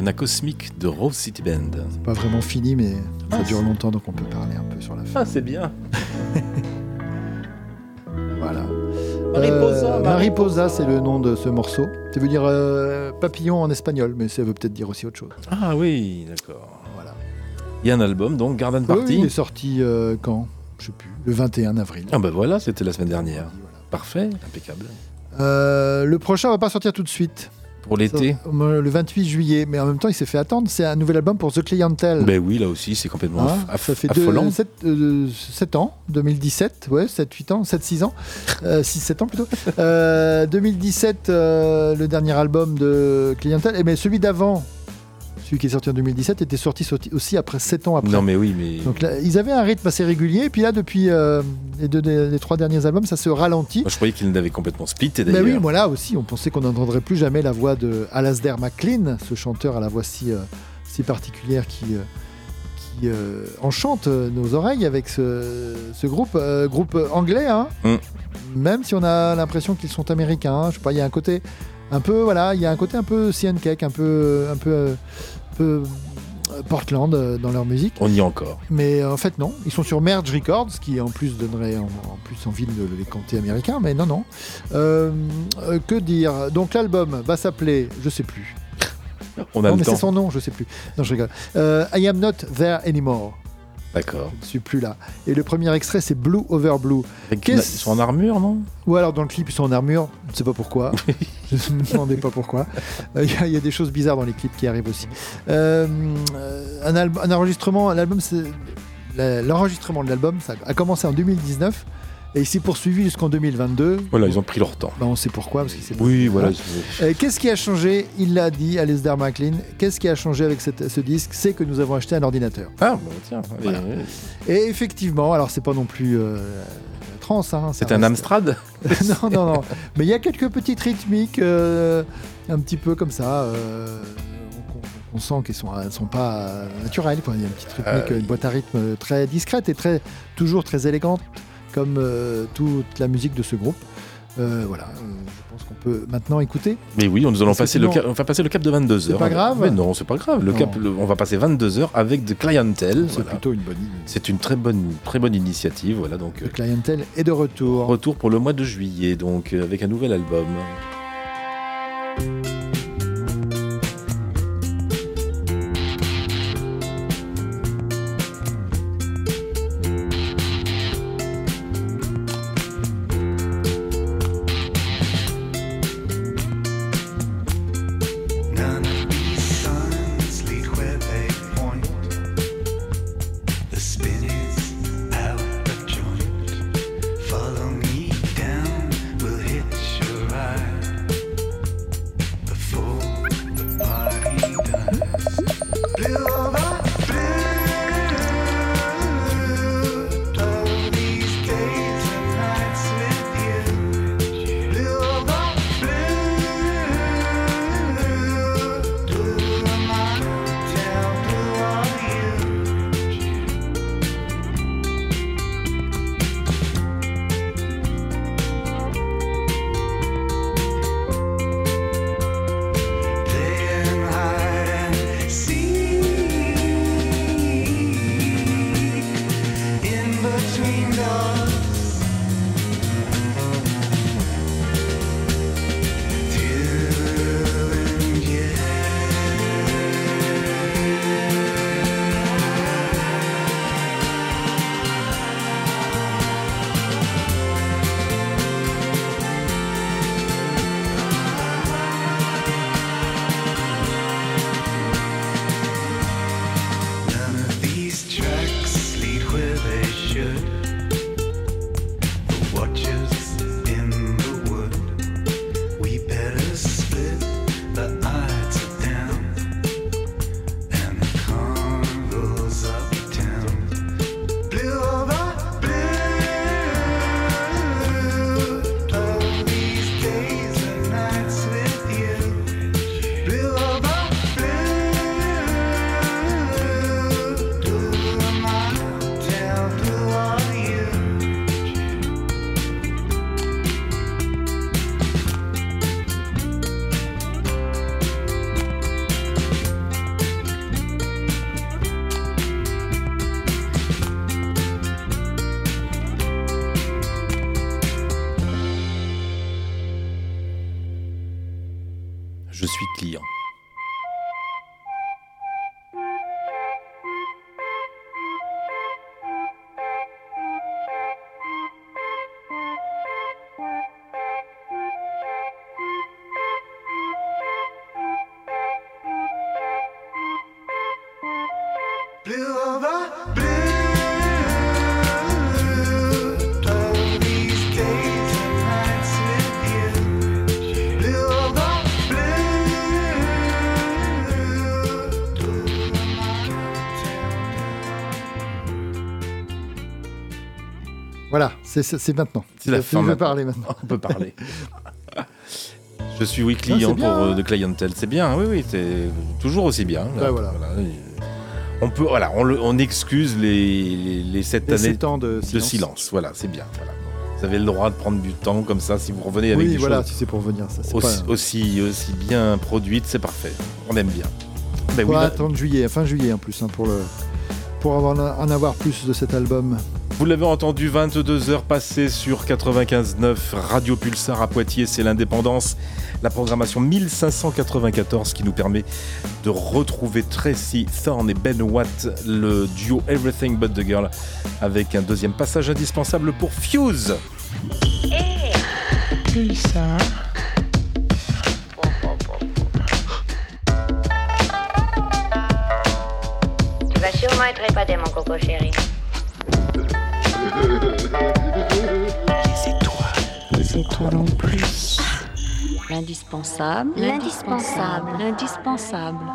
l'Americana Cosmique de Rose City Band. Pas vraiment fini, mais ça Ah, dure longtemps, donc on peut parler un peu sur la fin. Ah, c'est bien. Voilà. Mariposa, Euh, Mariposa, c'est le nom de ce morceau. Ça veut dire euh, papillon en espagnol, mais ça veut peut-être dire aussi autre chose. Ah oui, d'accord. Voilà. Il y a un album, donc Garden Oui, Party. il est sorti euh, quand? Je sais plus. Le 21 avril. Ah ben voilà, c'était la semaine dernière. Parfait, impeccable. Euh, le prochain va pas sortir tout de suite. Pour l'été Le 28 juillet, mais en même temps, il s'est fait attendre. C'est un nouvel album pour The Clientele. Ben oui, là aussi, c'est complètement aff- ça fait affolant. 7, ans, 2017, ouais, 7, 8 ans, 7, 6 ans, 6, 7 ans plutôt. Euh, 2017, euh, le dernier album de Clientele, et mais celui d'avant, celui qui est sorti en 2017, était sorti, aussi après 7 ans après. Non mais oui, mais... Donc là, ils avaient un rythme assez régulier, et puis là, depuis euh, les, deux, les trois derniers albums, ça se ralentit. Moi, je croyais qu'il l'avait complètement splitté Ben d'ailleurs. oui, voilà aussi, on pensait qu'on n'entendrait plus jamais la voix de Alasdair MacLean, ce chanteur à la voix si, euh, si particulière qui, euh, qui enchante nos oreilles avec ce, ce groupe, groupe anglais, hein, Mm. même si on a l'impression qu'ils sont américains. hein. je sais pas, il y a un côté un peu, voilà, il y a un côté un peu CN Cake, un peu, un peu, peu euh, Portland euh, dans leur musique. On y est encore. Mais euh, en fait, non. Ils sont sur Merge Records, qui en plus donnerait en, en plus envie de les compter américains, mais non, non. Euh, que dire? Donc l'album va s'appeler, je sais plus. On a non, le mais temps. c'est son nom, je sais plus. Non, je rigole. Euh, I am not there anymore. D'accord. Je ne suis plus là. Et le premier extrait, c'est Blue Over Blue. Ils sont en armure, non? Ou alors dans le clip, ils sont en armure. Je ne sais pas pourquoi. je ne me demandais pas pourquoi. Euh, Il y, a- il y a des choses bizarres dans les clips qui arrivent aussi. Euh, un, enregistrement, l'album, l'enregistrement de l'album, ça a commencé en 2019 et il s'est poursuivi jusqu'en 2022. Voilà, ils ont pris leur temps. Bah, on sait pourquoi, parce qu'il s'est Oui, voilà. Euh, Qu'est-ce qui a changé Il l'a dit, Alasdair MacLean. Qu'est-ce qui a changé avec cette- ce disque? C'est que nous avons acheté un ordinateur. Ah, bon, tiens. Voilà. allez. Et effectivement, alors c'est pas non plus euh, trans. Hein, C'est un Amstrad? Non, non, non. Mais il y a quelques petites rythmiques, euh, un petit peu comme ça. on, sent qu'elles sont, elles sont pas naturelles. quoi. Il y a une petite rythmique, Euh, une boîte à rythme très discrète et très, toujours très élégante, comme euh, toute la musique de ce groupe. Euh, voilà, euh, je pense qu'on peut maintenant écouter. Mais oui, nous allons passer le, cap, on va passer le cap de 22 C'est pas grave Mais non, c'est pas grave. Le Non. cap, le- on va passer 22 heures avec de clientèle. C'est voilà. plutôt une bonne idée. C'est une très bonne, très bonne initiative. Voilà, donc Le clientèle est de retour. retour pour le mois de juillet, donc avec un nouvel album. C'est maintenant. C'est la fin veux maintenant. parler maintenant. On peut parler. Je suis oui Ah, client pour, euh, hein. de clientèle. C'est bien, oui, oui, c'est toujours aussi bien. Ouais, voilà. On peut, voilà, on, le- on excuse les, les, les sept Les années sept ans de silence. Voilà, c'est bien. Voilà. Vous avez le droit de prendre du temps comme ça si vous revenez avec Oui, des voilà, choses si c'est pour venir, ça. Aussi, pas... aussi, aussi bien produites, c'est parfait. On aime bien. Ben oui, là- attendre juillet, fin juillet en plus, hein, pour, le... pour avoir, en avoir plus de cet album. Vous l'avez entendu, 22 heures passées sur 95.9 Radio Pulsar à Poitiers, c'est l'indépendance. La programmation 1594 qui nous permet de retrouver Tracy Thorne et Ben Watt, le duo Everything But the Girl, avec un deuxième passage indispensable pour Fuse. Pulsar. Tu vas sûrement être épaté, mon coco chéri. C'est toi non plus. L'indispensable. L'indispensable. L'indispensable.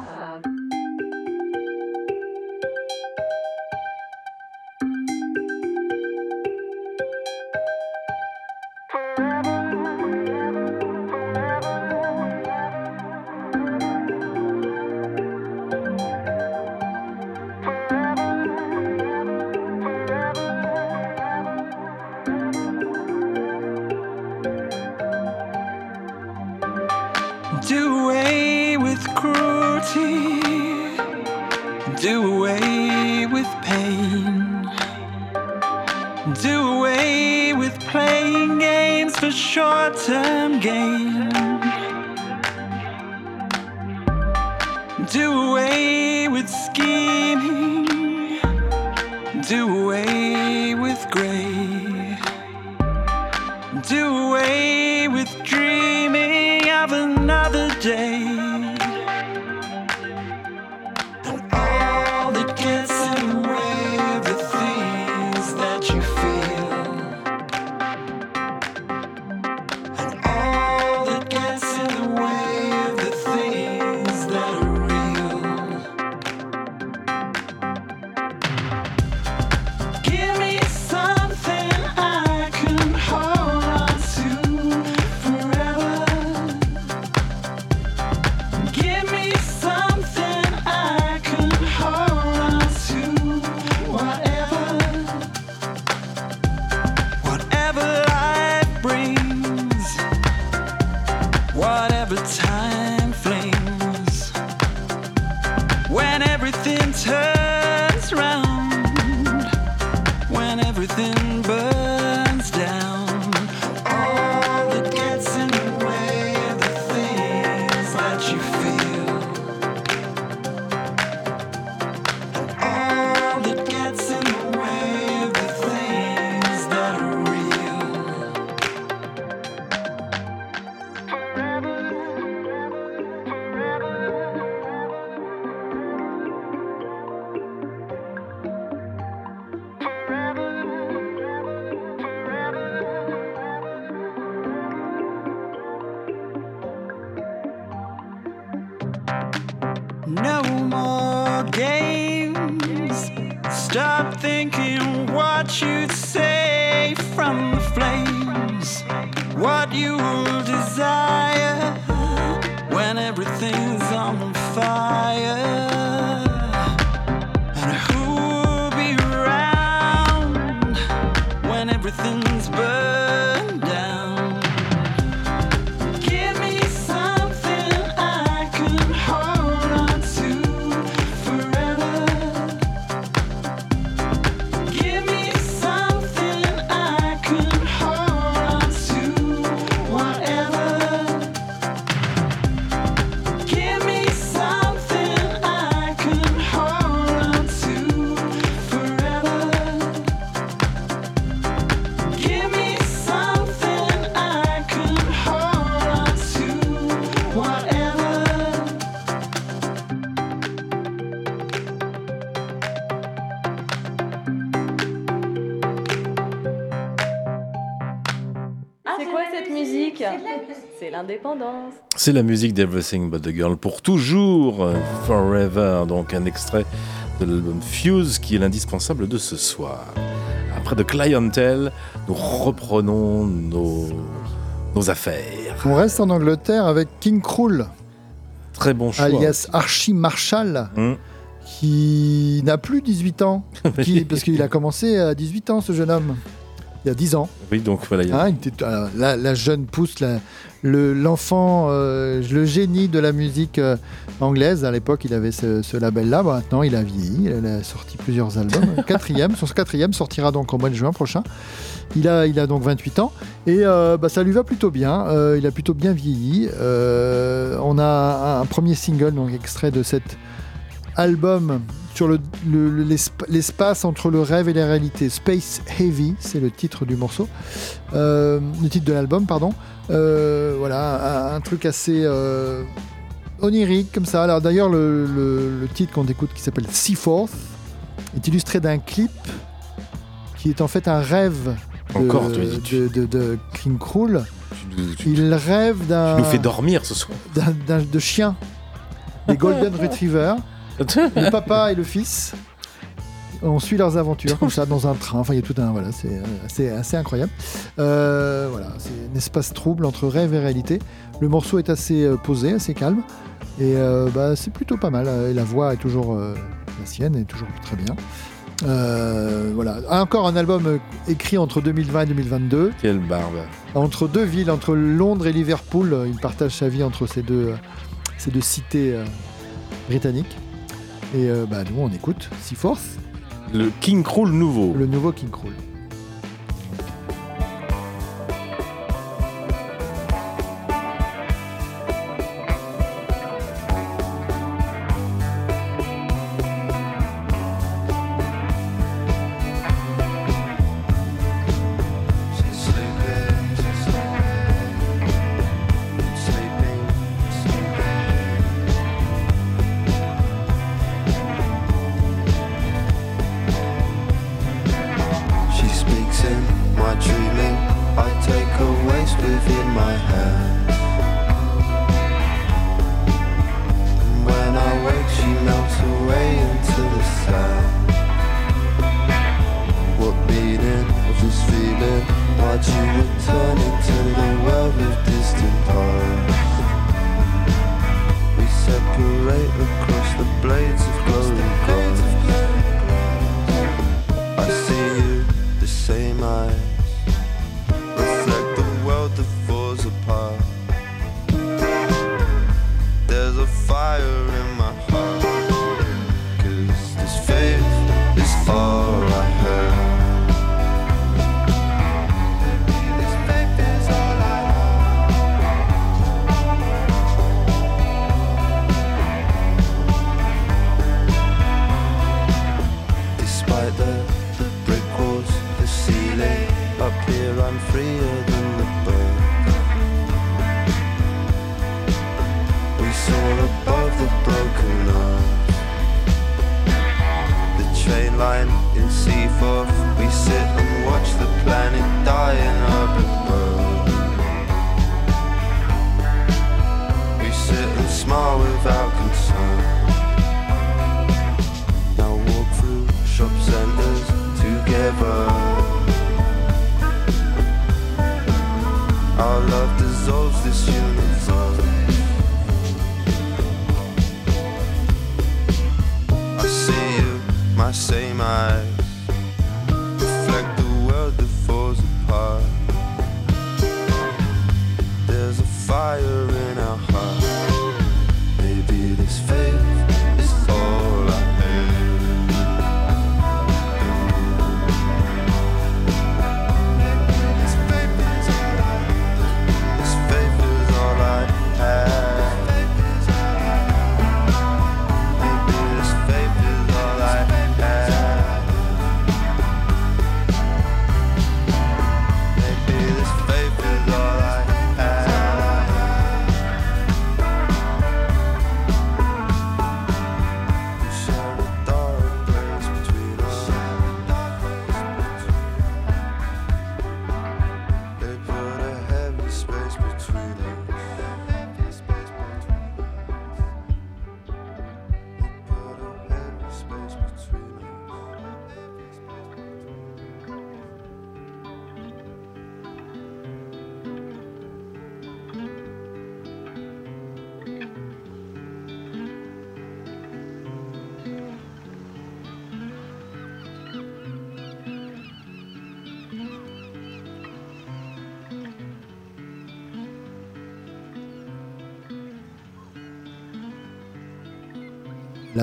L'indépendance. C'est la musique d'Everything But The Girl pour toujours, Forever, donc un extrait de l'album Fuse qui est l'indispensable de ce soir. Après de Clientele, nous reprenons nos, nos affaires. On reste en Angleterre avec King Krul, Très bon choix. alias Archie Marshall, Hum. qui n'a plus 18 ans, qui- parce qu'il a commencé à 18 ans, ce jeune homme, il y a 10 ans. Oui, donc voilà. il y a- Hein, alors, la, la jeune pousse, la- le- l'enfant, euh, le génie de la musique euh, anglaise. À l'époque, il avait ce, ce label-là. Bon, maintenant, il a vieilli. Il a sorti plusieurs albums. Quatrième, son quatrième sortira donc au mois de juin prochain. Il a, il a donc 28 ans et euh, bah, ça lui va plutôt bien. Euh, il a plutôt bien vieilli. Euh, on a un, un premier single, donc extrait de cet album sur le- le- le- l'esp- l'espace entre le rêve et la réalité. Space Heavy, c'est le titre du morceau, Euh, le titre de l'album, pardon. Euh, voilà, un, un truc assez euh, onirique comme ça. Alors d'ailleurs, le, titre qu'on écoute qui s'appelle Seaforth est illustré d'un clip qui est en fait un rêve de, Encore, de, de, de King Krul. Il rêve d'un nous fais dormir ce soir. de chiens, des Golden Retrievers, le papa et le fils. On suit leurs aventures comme ça dans un train. Enfin, il y a tout un voilà, c'est euh, assez, assez incroyable. Euh, voilà, c'est un espace trouble entre rêve et réalité. Le morceau est assez euh, posé, assez calme, et euh, bah, c'est plutôt pas mal. Et la voix est toujours euh, la sienne, est toujours très bien. Euh, voilà, encore un album écrit entre 2020 et 2022 Quelle barbe. entre deux villes, entre Londres et Liverpool. Il partage sa vie entre ces deux, ces deux cités euh, britanniques. Et euh, bah, nous, on écoute Seaforth, Le King Krul nouveau. le nouveau King Krul. Shop centers together. Our love dissolves this universe. I see you, my same eyes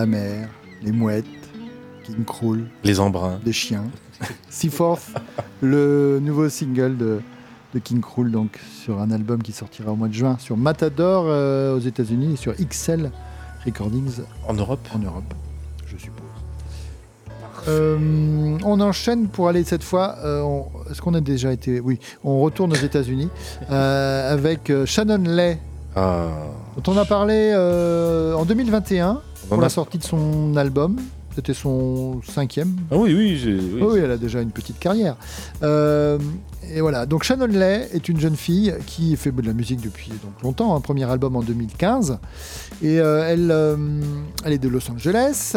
la mer, les mouettes, King Cruel, Les embruns. des chiens. Seaforth, le nouveau single de, de King Cruel, donc sur un album qui sortira au mois de juin sur Matador euh, aux États-Unis et sur XL Recordings En Europe en Europe, je suppose. Euh, on enchaîne pour aller cette fois. euh, Est-ce qu'on a déjà été Oui, on retourne aux États-Unis avec Shannon Lay, Ah. dont on a parlé en 2021 pour la sortie de son album. C'était son cinquième. Ah oui, oui, oui. Oui, oui, elle a déjà une petite carrière. Euh, et voilà, donc Shannon Lay est une jeune fille qui fait de la musique depuis donc longtemps, un premier album en 2015. Et euh, elle, euh, elle est de Los Angeles.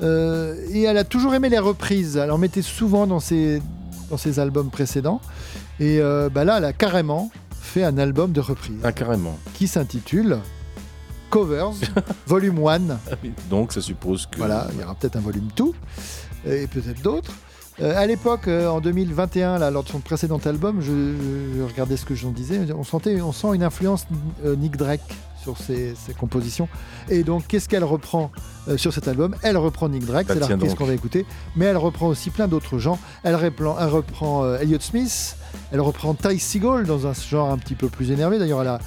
Et elle a toujours aimé les reprises. Elle en mettait souvent dans ses, dans ses albums précédents. Et bah là, elle a carrément fait un album de reprises Ah, carrément. qui s'intitule Covers Volume 1. Donc, ça suppose que. Voilà, il y aura peut-être un volume tout, et peut-être d'autres. Euh, à l'époque, euh, en 2021, là, lors de son précédent album, je, regardais ce que j'en disais, on, sentait, on sent une influence euh, Nick Drake sur ses, ses compositions. Et donc, qu'est-ce qu'elle reprend sur cet album? Elle reprend Nick Drake, Bah, c'est l'artiste qu'on va écouter, mais elle reprend aussi plein d'autres gens. Elle reprend, elle reprend Elliott Smith, elle reprend Ty Segall dans un genre un petit peu plus énervé. D'ailleurs, elle a,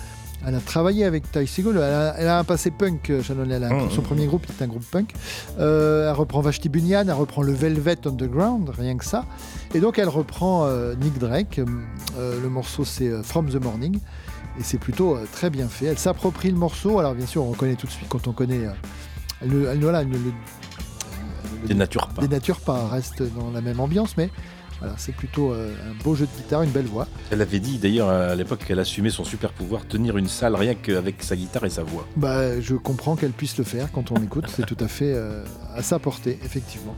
elle a travaillé avec Ty Segall. Elle a, elle a un passé punk, euh, Shannon. Mmh, son mmh. premier groupe était un groupe punk. Euh, elle reprend Vashti Bunyan, elle reprend le Velvet Underground, rien que ça. Et donc elle reprend euh, Nick Drake. Euh, le morceau c'est From the Morning. Et c'est plutôt très bien fait. Elle s'approprie le morceau. Alors bien sûr, on reconnaît tout de suite quand on connaît. elle, ne- elle, voilà, elle ne le Dénature pas. dénature pas, reste dans la même ambiance, mais voilà, c'est plutôt euh, un beau jeu de guitare, une belle voix. Elle avait dit d'ailleurs à l'époque qu'elle assumait son super pouvoir, tenir une salle rien qu'avec sa guitare et sa voix. Bah, je comprends qu'elle puisse le faire quand on l'écoute, c'est tout à fait euh, à sa portée, effectivement.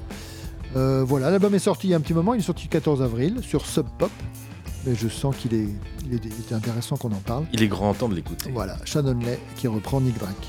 Euh, voilà, l'album est sorti il y a un petit moment, il est sorti le 14 avril sur Sub Pop, mais je sens qu'il est, il est, il est intéressant qu'on en parle. Il est grand temps de l'écouter. Voilà, Shannon Lay qui reprend Nick Drake.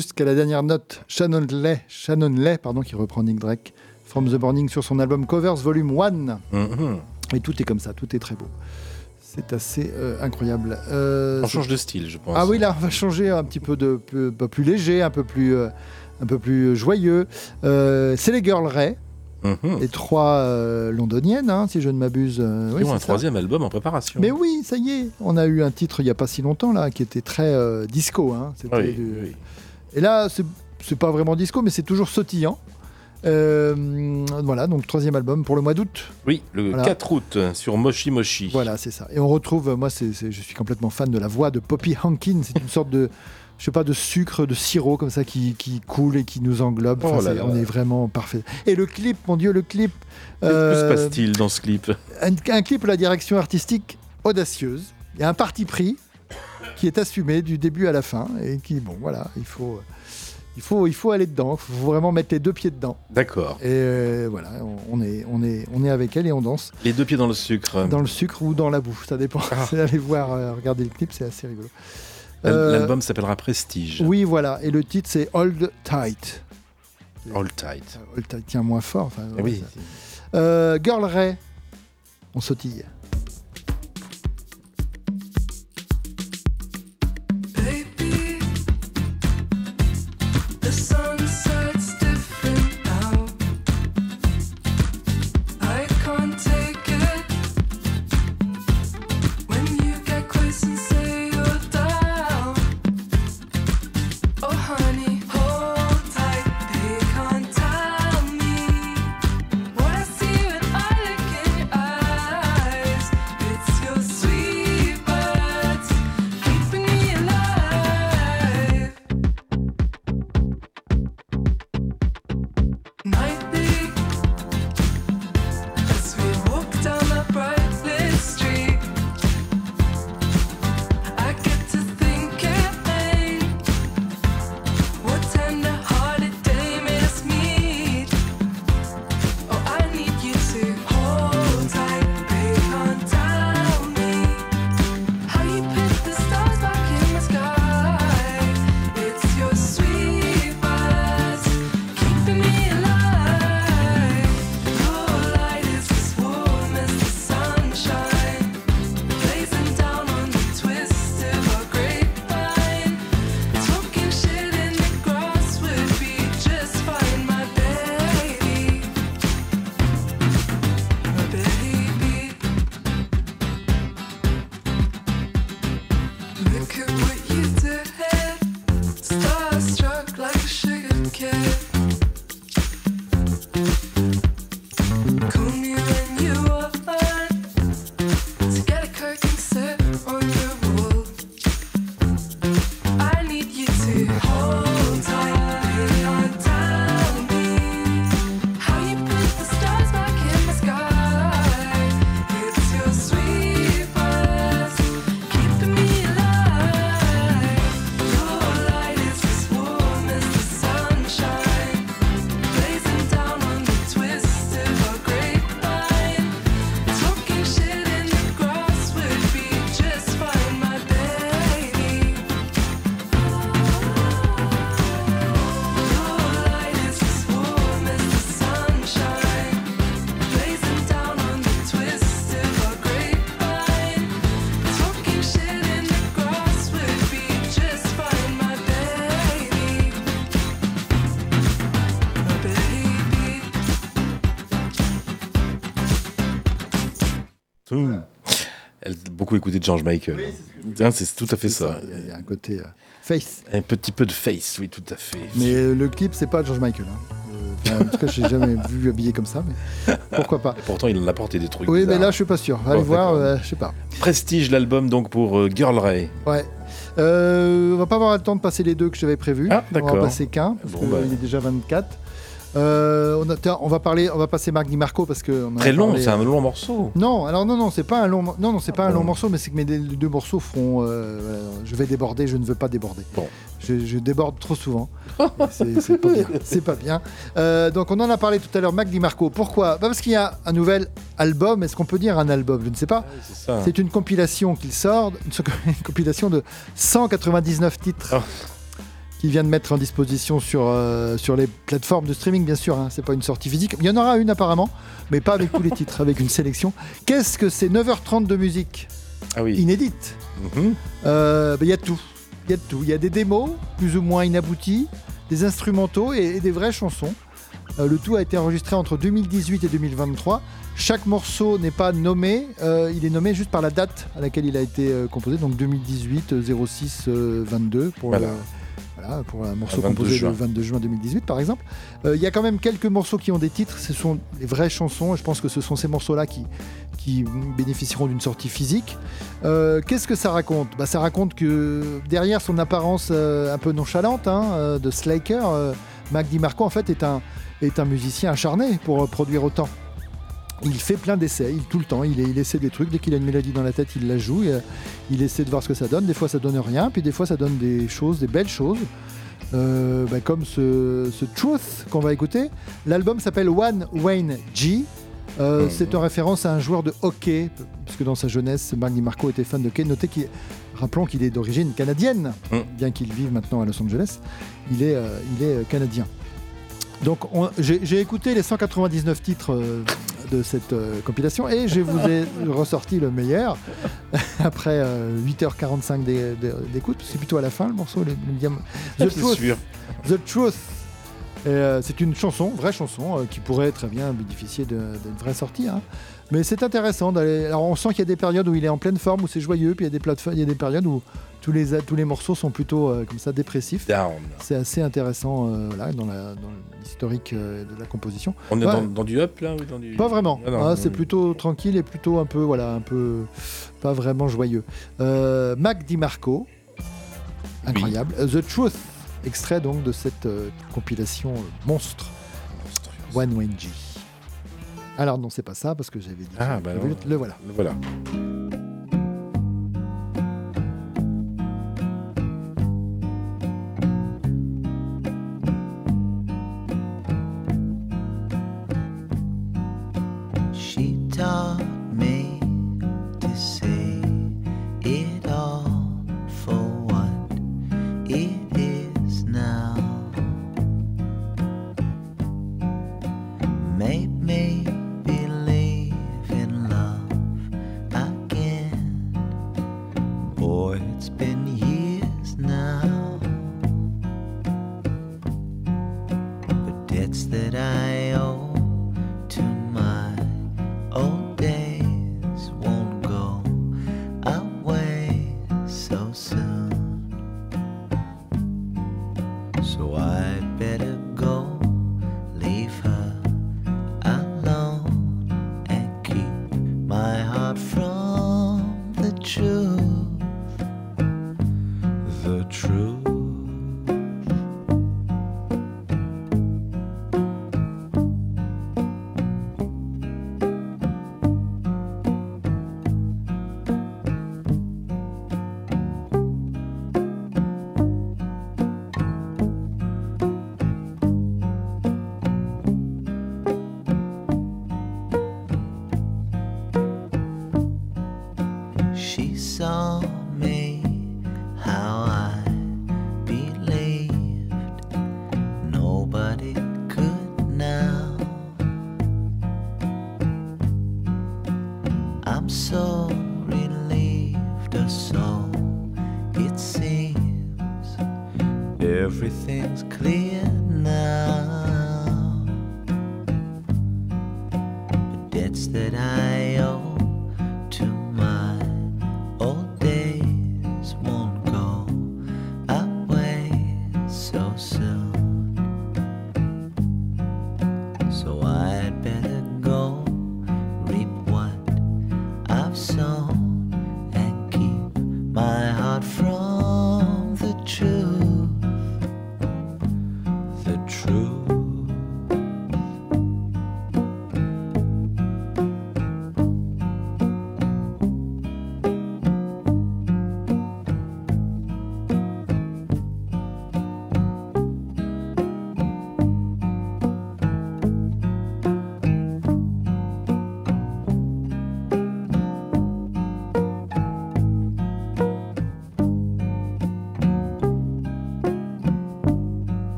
Jusqu'à la dernière note, Shannon Lay, Shannon Lay pardon, qui reprend Nick Drake, From the Morning sur son album Covers Volume 1. Mhm. Et tout est comme ça, tout est très beau. C'est assez euh, incroyable. Euh, On change de style, je pense. ah oui, là, on va changer un petit peu de peu, un peu plus léger, un peu plus, euh, un peu plus joyeux. C'est les Girl Ray, Mhm. les trois londoniennes, hein, si je ne m'abuse. euh, oui, Ils ont un ça. troisième album en préparation. Mais oui, ça y est, on a eu un titre il n'y a pas si longtemps là, qui était très disco. hein. C'était Oui, du- oui. Et là, c'est pas vraiment disco, mais c'est toujours sautillant. Euh, voilà, donc troisième album pour le mois d'août. Oui, le Voilà. 4 août sur Moshi Moshi. Voilà, c'est ça. Et on retrouve, moi, c'est, c'est- je suis complètement fan de la voix de Poppy Hankin. C'est une sorte de, je sais pas, de sucre, de sirop comme ça qui, qui coule et qui nous englobe. Enfin, Oh là là. On est vraiment parfait. Et le clip, mon Dieu, le clip. Que se euh, passe-t-il dans ce clip? Un, un clip à la direction artistique audacieuse. Il y a un parti pris qui est assumé du début à la fin et qui, bon, voilà, il faut, il faut, il faut aller dedans. Il faut vraiment mettre les deux pieds dedans. D'accord. Et euh, voilà, on, est, on est, on est avec elle et on danse Les deux pieds dans le sucre. dans le sucre ou dans la boue, ça dépend. C'est aller voir, euh, regarder le clip, c'est assez rigolo. Euh, L'album s'appellera Prestige. Oui, voilà, et le titre c'est Hold Tight. All tight. Hold Tight, tiens moins fort. Enfin, Eh oui. Euh, Girl Ray, on sautille. Beaucoup écouté George Michael. Hein, C'est tout à fait ça. Il y a- il y a un côté euh, face. Un petit peu de face, oui, tout à fait. Mais euh, le clip, c'est pas George Michael. hein. Euh, en tout cas, je l'ai jamais vu habillé comme ça, mais pourquoi pas. Et pourtant, il en a porté des trucs. Oui, mais là, je suis pas sûr. Allez Bon, voir, je sais pas. Prestige, l'album donc pour Girl Ray. Ouais. Euh, on va pas avoir le temps de passer les deux que j'avais prévus. Ah, On va passer qu'un, parce Bon, qu'il bah. est déjà 24. Euh, on, a, tiens, on va parler, on va passer Marc Di Marco parce que on en a Très long, parlé, c'est un euh, long morceau. Non, alors non, non, c'est pas un long, non, non, c'est pas un long morceau, mais c'est que mes deux morceaux feront. euh, je vais déborder, je ne veux pas déborder. Bon. Je, je déborde trop souvent. C'est c'est pas bien. C'est pas bien. Euh, donc on en a parlé tout à l'heure, Mac Di Marco. Pourquoi? Bah, Parce qu'il y a un nouvel album. Est-ce qu'on peut dire un album? Je ne sais pas. C'est une compilation qu'il sort, une, so- une compilation de 199 titres. Ah. Qu'il vient de mettre en disposition sur, euh, sur les plateformes de streaming, bien sûr. Hein, c'est pas une sortie physique. Il y en aura une apparemment, mais pas avec tous les titres, avec une sélection. Qu'est-ce que c'est 9h30 de musique Ah oui. inédite Mhm. Euh, Il y a tout. Il y a tout. Il y a des démos, plus ou moins inabouties, des instrumentaux et, et des vraies chansons. Euh, le tout a été enregistré entre 2018 et 2023. Chaque morceau n'est pas nommé, euh, il est nommé juste par la date à laquelle il a été euh, composé, donc 2018 euh, 06 euh, 22 pour, Voilà. Voilà, pour un morceau 22 composé juin. le 22 juin 2018 par exemple. Euh, Il y a quand même quelques morceaux qui ont des titres, ce sont les vraies chansons, et je pense que ce sont ces morceaux-là qui, qui bénéficieront d'une sortie physique. Euh, Qu'est-ce que ça raconte? Bah, Ça raconte que derrière son apparence euh, un peu nonchalante hein, de Slaker, Mac DiMarco en fait est un, est un musicien acharné pour produire autant. Il fait plein d'essais, il, tout le temps, il, il essaie des trucs, dès qu'il a une mélodie dans la tête, il la joue, et, euh, il essaie de voir ce que ça donne, des fois ça donne rien, puis des fois ça donne des choses, des belles choses, Euh, bah, comme ce, ce Truth qu'on va écouter. L'album s'appelle One Wayne G, Euh, c'est en référence à un joueur de hockey, puisque dans sa jeunesse, Mark DiMarco était fan de hockey. Notez qu'il, rappelons qu'il est d'origine canadienne, bien qu'il vive maintenant à Los Angeles, il est, euh, il est canadien. Donc on- j'ai écouté les 199 titres de cette euh, compilation et je vous ai ressorti le meilleur après euh, 8h45 d'é- d'é- d'écoute. C'est plutôt à la fin le morceau, le, le. The Truth. sûr. The Truth. Euh, c'est une chanson, vraie chanson, euh, qui pourrait très bien bénéficier de- d'une vraie sortie. hein. Mais c'est intéressant d'aller. Alors on sent qu'il y a des périodes où il est en pleine forme, où c'est joyeux, puis il y a des, plateformes, il y a des périodes où tous les, tous les morceaux sont plutôt euh, comme ça dépressifs. Down. C'est assez intéressant euh, voilà, dans la- dans l'historique euh, de la composition. On est Ouais. dans, dans du up là ou dans du... Pas vraiment. Ah non, Ah, non. c'est plutôt tranquille et plutôt un peu, voilà, un peu pas vraiment joyeux. Euh, Mac DiMarco, incroyable. The Truth, extrait donc de cette compilation monstre. One G. Alors non, c'est pas ça parce que j'avais dit. Ah, bah le, non. le voilà. Le voilà.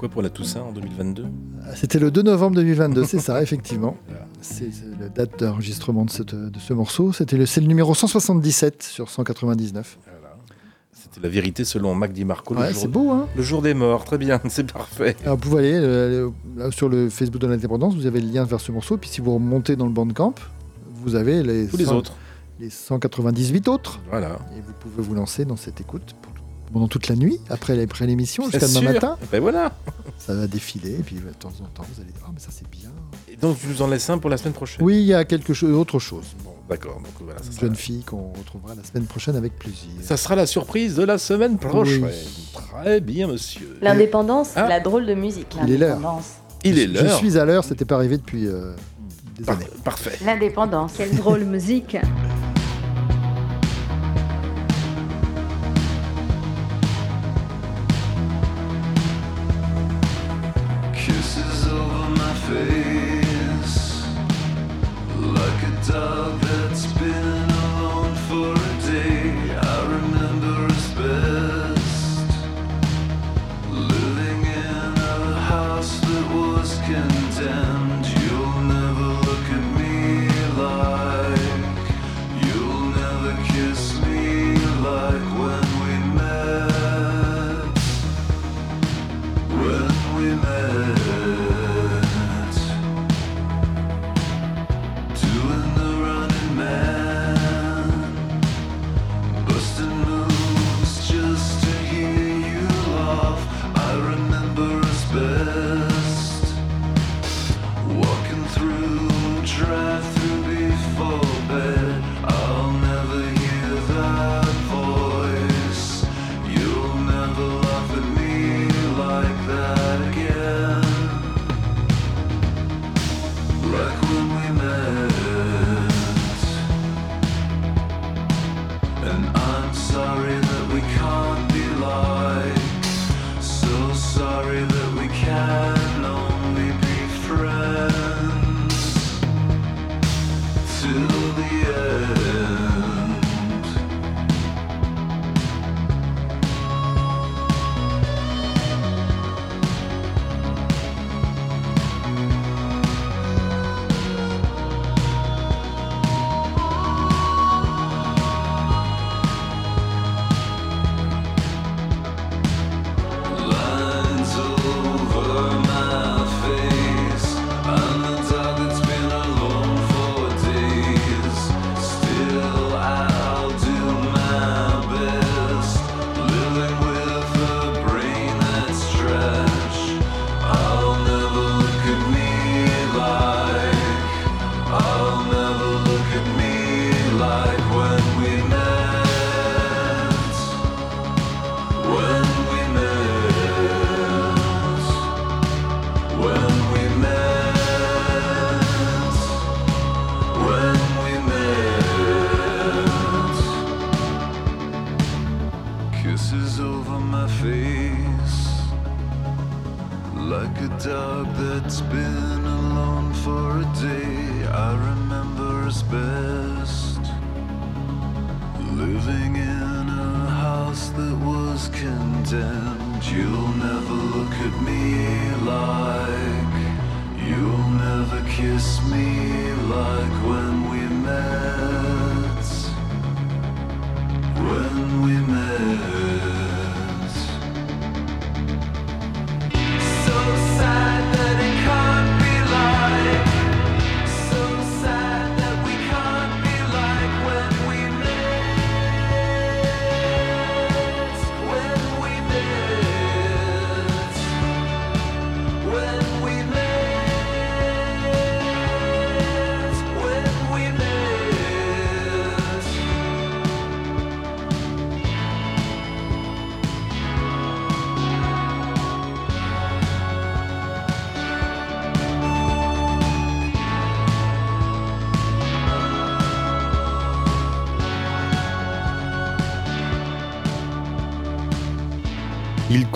Quoi pour la Toussaint en 2022 C'était le 2 novembre 2022, c'est ça, effectivement. C'est la date d'enregistrement de, ce morceau. C'était le, c'est le numéro 177 sur 199. C'était la vérité selon Mac DiMarco. Ouais, c'est beau, hein Le jour des morts, très bien, c'est parfait. Alors, vous pouvez aller euh, là, sur le Facebook de l'indépendance, vous avez le lien vers ce morceau. Puis si vous remontez dans le Bandcamp, vous avez les, Tous les 100 autres. les 198 autres. Voilà. Et vous pouvez vous lancer dans cette écoute pour- pendant toute la nuit, après, après l'émission, jusqu'à demain sûr. matin. Ben voilà. Ça va défiler, et puis de temps en temps, vous allez dire, ah, mais ça c'est bien. Et donc, tu nous en laisses un pour la semaine prochaine Oui, il y a quelque chose, autre chose. Bon, d'accord. Donc voilà, ça Une sera, jeune fille qu'on retrouvera la semaine prochaine avec plaisir. ça sera la surprise de la semaine prochaine. Oui. Très bien, monsieur. L'indépendance, Ah. la drôle de musique. Il est l'heure. Il est Je l'heure. suis à l'heure, c'était pas arrivé depuis euh, des Par- années. Parfait. L'indépendance. Quelle drôle musique.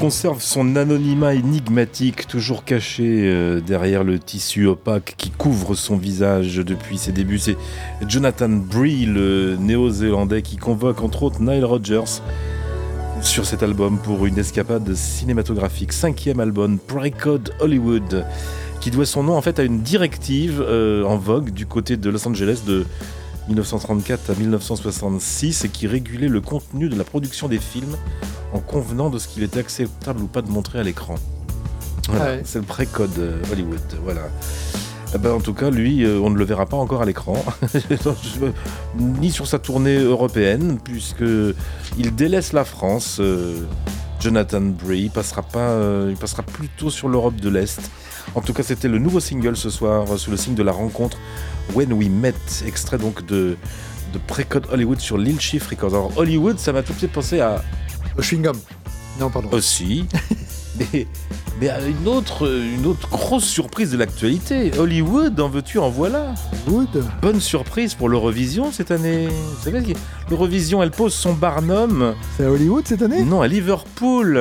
Conserve son anonymat énigmatique, toujours caché euh, derrière le tissu opaque qui couvre son visage depuis ses débuts. C'est Jonathan Bree, le néo-zélandais, qui convoque entre autres Nile Rodgers sur cet album pour une escapade cinématographique. Cinquième album, Precode Hollywood, qui doit son nom en fait à une directive euh, en vogue du côté de Los Angeles de 1934 à 1966 et qui régulait le contenu de la production des films en convenant de ce qu'il était acceptable ou pas de montrer à l'écran. Voilà, Ouais. c'est le pré-code euh, Hollywood. Voilà. Eh ben, en tout cas, lui, euh, on ne le verra pas encore à l'écran, ni sur sa tournée européenne, puisque il délaisse la France. euh, Jonathan Bray passera pas, il passera plutôt sur l'Europe de l'Est. En tout cas, c'était le nouveau single ce soir, euh, sous le signe de la rencontre When We Met, extrait donc de de Précode Hollywood sur Lil Chief Records. Alors Hollywood, ça m'a tout de suite pensé à Au chewing-gum. Non, pardon. aussi. Mais, mais à une autre, une autre grosse surprise de l'actualité. Hollywood, en veux-tu, en voilà. Hollywood Bonne surprise pour l'Eurovision cette année. Vous savez, l'Eurovision, elle pose son barnum. C'est à Hollywood cette année? Non, à Liverpool.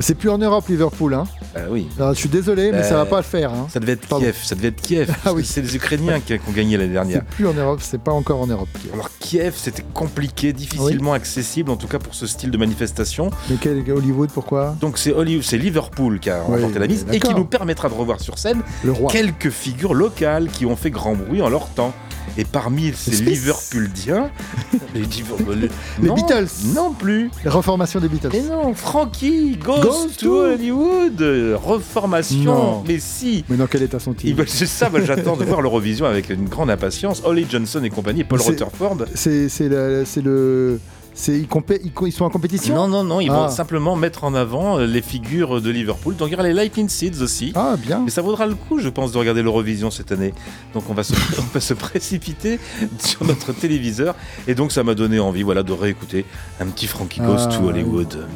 C'est plus en Europe, Liverpool. Hein. Bah oui. Alors, je suis désolé, mais Bah, ça va pas le faire. Hein. Ça devait être Pardon. Kiev. Ça devait être Kiev. Ah oui. C'est les Ukrainiens qui, ont gagné l'année dernière. C'est plus en Europe, c'est pas encore en Europe. Alors Kiev, c'était compliqué, difficilement accessible, en tout cas pour ce style de manifestation. Mais quel Hollywood, pourquoi? Donc c'est Hollywood, c'est Liverpool qui a Oui, remporté la mise et qui nous permettra de revoir sur scène Le roi. quelques figures locales qui ont fait grand bruit en leur temps. Et parmi ces Suisses. Liverpooldiens, les, Beatles. Non plus. La reformation des Beatles. Mais non, Frankie Goes to, to- Hollywood. Reformation. Non. Mais si. Mais dans quel état sont-ils C'est ça, j'attends de voir l'Eurovision avec une grande impatience. Holly Johnson et compagnie, Paul Rutherford. C'est le. Ils, ils sont en compétition Non, non, non, ils vont Ah. simplement mettre en avant euh, les figures de Liverpool. Donc il y aura les Lightning Seeds aussi. Ah, bien. Mais ça vaudra le coup, je pense, de regarder l'Eurovision cette année. Donc on va, se, on va se précipiter sur notre téléviseur. Et donc ça m'a donné envie voilà, de réécouter un petit Frankie Goes Ah, to Hollywood.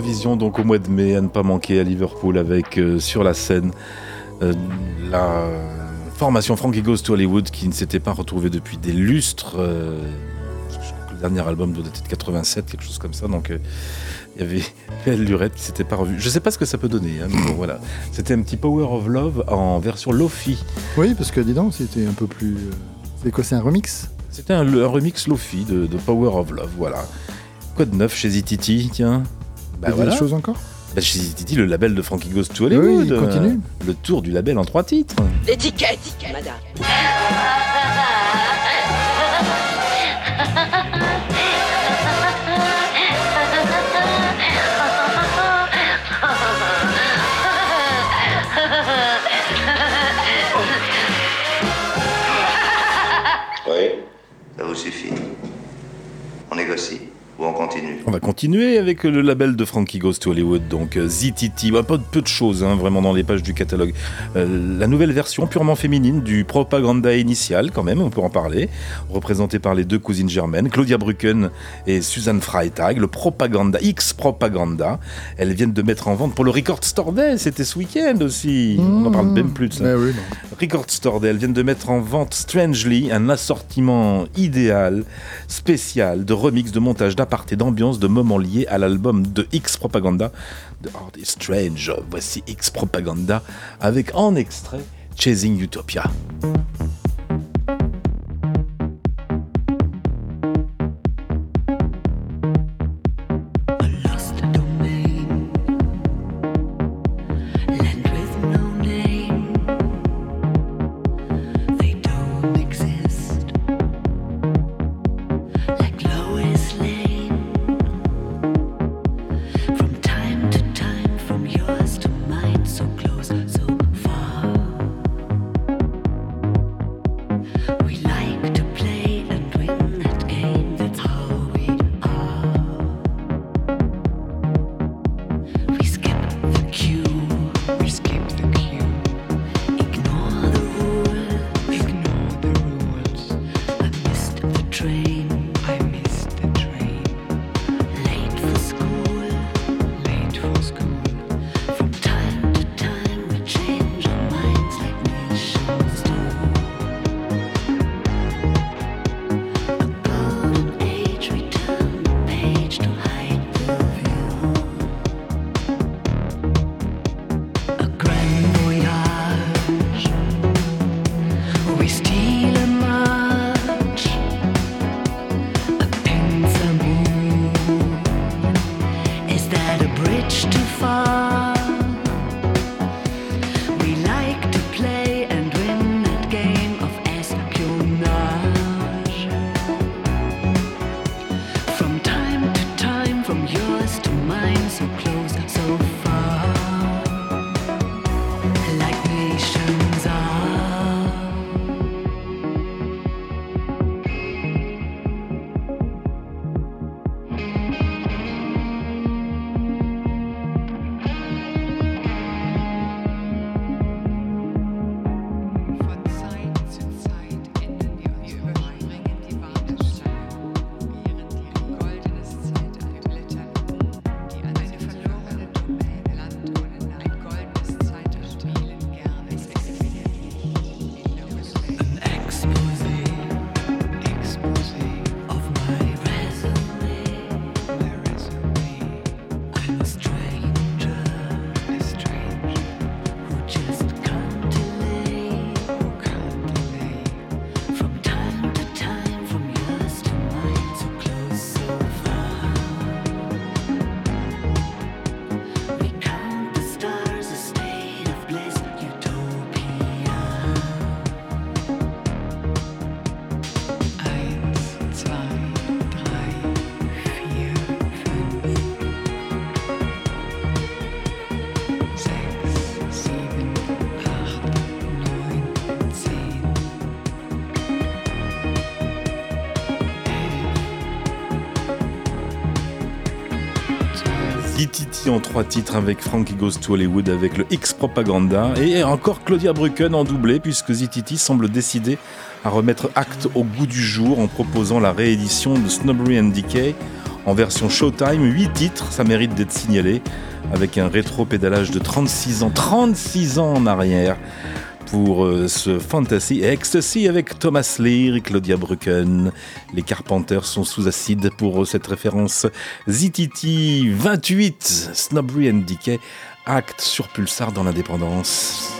Donc au mois de mai à ne pas manquer à Liverpool avec euh, sur la scène euh, la formation Frankie Goes to Hollywood qui ne s'était pas retrouvée depuis des lustres. euh, je crois que le dernier album doit être de 87, quelque chose comme ça. Donc euh, il y avait Belle Lurette qui s'était pas revue. Je sais pas ce que ça peut donner, hein, mais bon voilà. C'était un petit Power of Love en version Lofi. Oui, parce que dis donc, c'était un peu plus. C'est quoi, c'est un remix? C'était un, un remix Lofi de, de Power of Love, voilà. Quoi de neuf chez Zititi, tiens? Bah, voilà. choses encore bah, J'ai dit le label de Frankie Goes to Hollywood. Oui, continue. Euh, le tour du label en trois titres. L'étiquette, madame. Oui. Ça vous suffit. On négocie va continuer avec le label de Frankie Goes to Hollywood, donc euh, ZTT. Bah, pas de peu de choses, hein, vraiment, dans les pages du catalogue. Euh, la nouvelle version purement féminine du Propaganda initial, quand même, on peut en parler, représentée par les deux cousines germaines, Claudia Brücken et Suzanne Freitag, le Propaganda, X Propaganda. Elles viennent de mettre en vente pour le Record Store Day, c'était ce week-end aussi. On n'en parle même plus de ça. Eh oui, non. Record Store Day, elles viennent de mettre en vente Strangely, un assortiment idéal, spécial, de remix, de montage, d'aparté, d'ambiance, de moments liés à l'album de X Propaganda, de Art is Strange. Voici X Propaganda avec en extrait Chasing Utopia. En trois titres avec Frankie Goes to Hollywood avec le X Propaganda et encore Claudia Brücken en doublé puisque ZTT semble décider à remettre Act au goût du jour en proposant la réédition de Snobbery and Decay en version Showtime, 8 titres, ça mérite d'être signalé, avec un rétro-pédalage de 36 ans, 36 ans en arrière pour euh, ce Fantasy Ecstasy avec Thomas Lear et Claudia Brücken. Les Carpenters sont sous acide pour euh, cette référence. ZTT 28, Snobbery and Decay, acte sur Pulsar dans l'indépendance.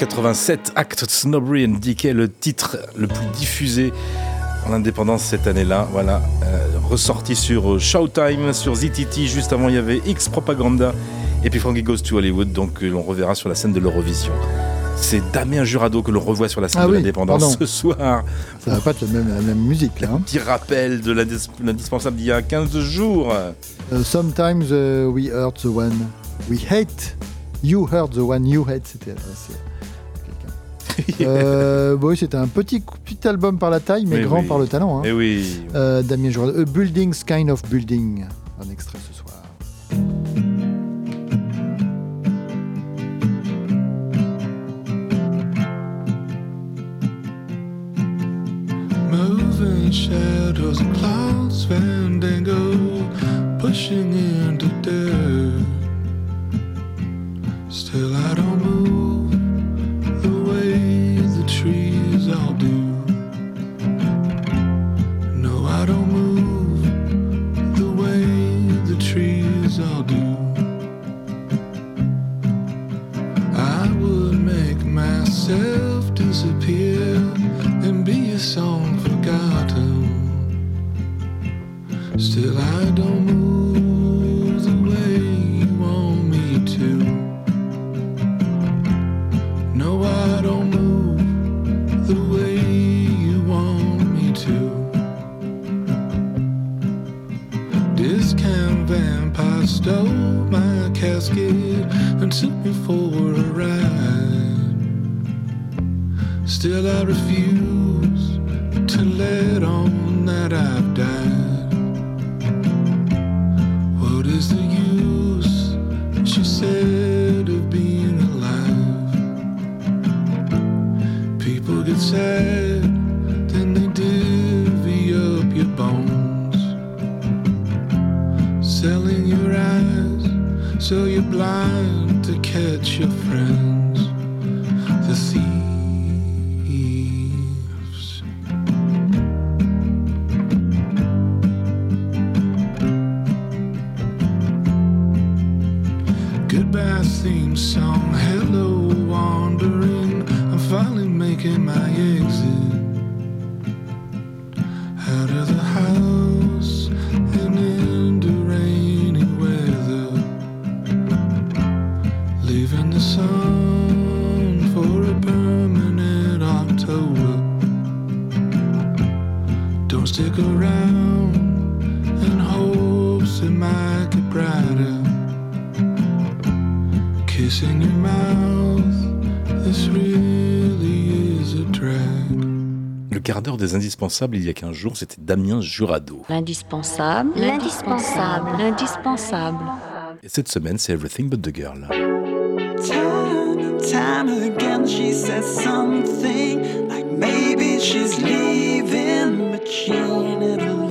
1987, Act Snobbery and Decay, le titre le plus diffusé en indépendance cette année-là. Voilà, euh, ressorti sur euh, Showtime, sur ZTT. Juste avant, il y avait X Propaganda et puis Frankie Goes to Hollywood, donc euh, l'on reverra sur la scène de l'Eurovision. C'est Damien Jurado que l'on revoit sur la scène Ah de oui, l'indépendance ce soir. Ça va pas être la même, la même musique là. hein. Petit rappel de l'indis- l'indispensable d'il y a 15 jours. Sometimes uh, we hurt the one we hate. You hurt the one you hate. C'était. Euh, bon, oui, c'était un petit, petit album par la taille, mais, Mais grand oui. par le talent. hein. Eh oui. Euh, Damien Jurado. A Building's Kind of Building. Un extrait ce soir. Moving shadows of clouds, fandango, pushing my casket and took me for a ride. Still, I refuse to let on that I've died. So you're blind to catch your friends. Indispensables, il y a 15 jours, c'était Damien Jurado. L'indispensable. L'indispensable. L'indispensable. Et cette semaine, c'est Everything But The Girl. Time and time again, she says something like maybe she's leaving, but she never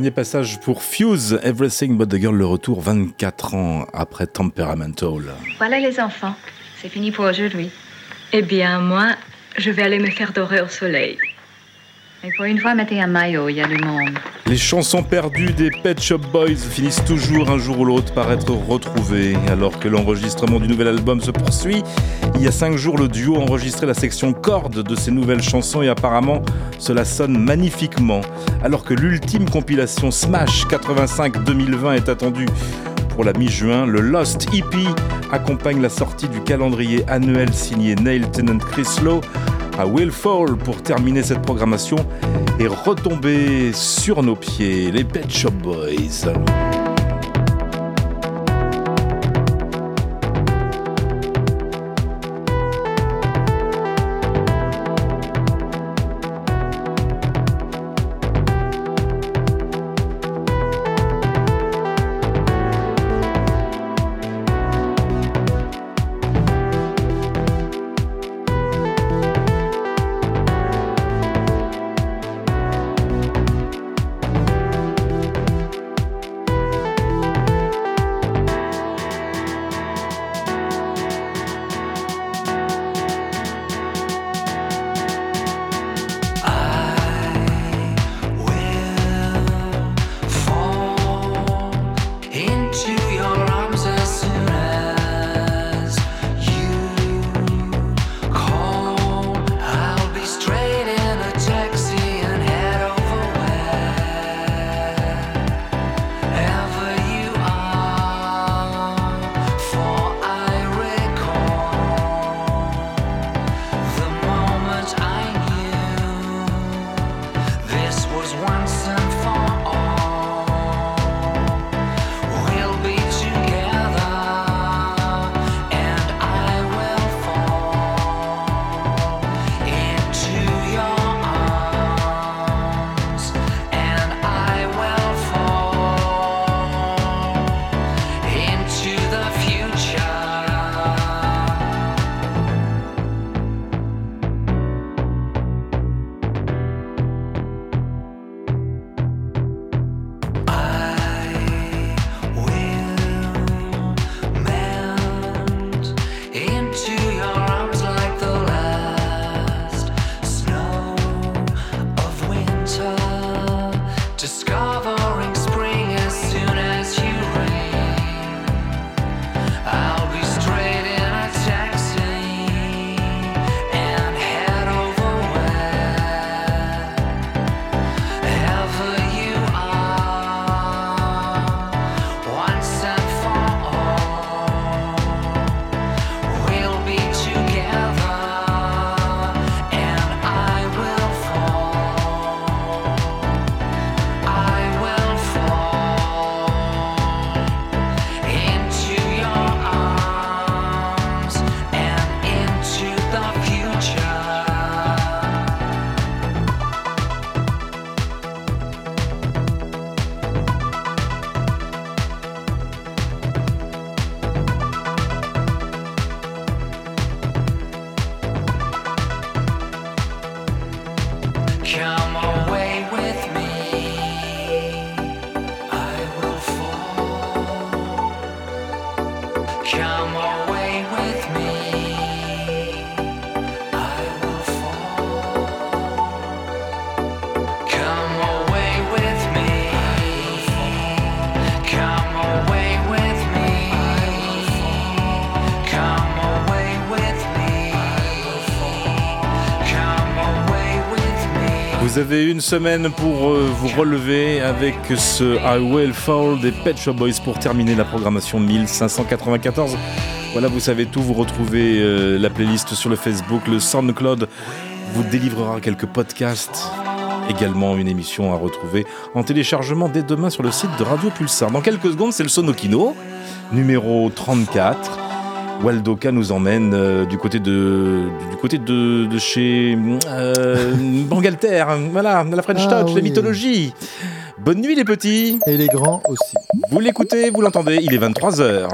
dernier passage pour Fuse, Everything But The Girl, le retour 24 ans après Temperamental. Voilà les enfants, c'est fini pour aujourd'hui. Eh bien, moi, je vais aller me faire dorer au soleil. Et pour une fois, mettez un maillot, il y a du monde. Les chansons perdues des Pet Shop Boys finissent toujours un jour ou l'autre par être retrouvées. Alors que l'enregistrement du nouvel album se poursuit, il y a cinq jours, le duo a enregistré la section cordes de ces nouvelles chansons et apparemment, cela sonne magnifiquement. Alors que l'ultime compilation Smash 85-2020 est attendue pour la mi-juin, le Lost EP accompagne la sortie du calendrier annuel signé Neil Tennant Chris Lowe à Will Fall pour terminer cette programmation et retomber sur nos pieds, les Pet Shop Boys. Une semaine pour euh, vous relever avec ce I Will Fall des Pet Shop Boys pour terminer la programmation 1594. Voilà, vous savez tout, vous retrouvez euh, la playlist sur le Facebook, le SoundCloud vous délivrera quelques podcasts. Également une émission à retrouver en téléchargement dès demain sur le site de Radio Pulsar. Dans quelques secondes, c'est le Sonokino, numéro 34. Waldoka nous emmène euh, du côté de côté de, de chez euh, Bangalter, voilà, la French Ah Touch, la mythologie. Bonne nuit les petits. Et les grands aussi. Vous l'écoutez, vous l'entendez, il est 23h.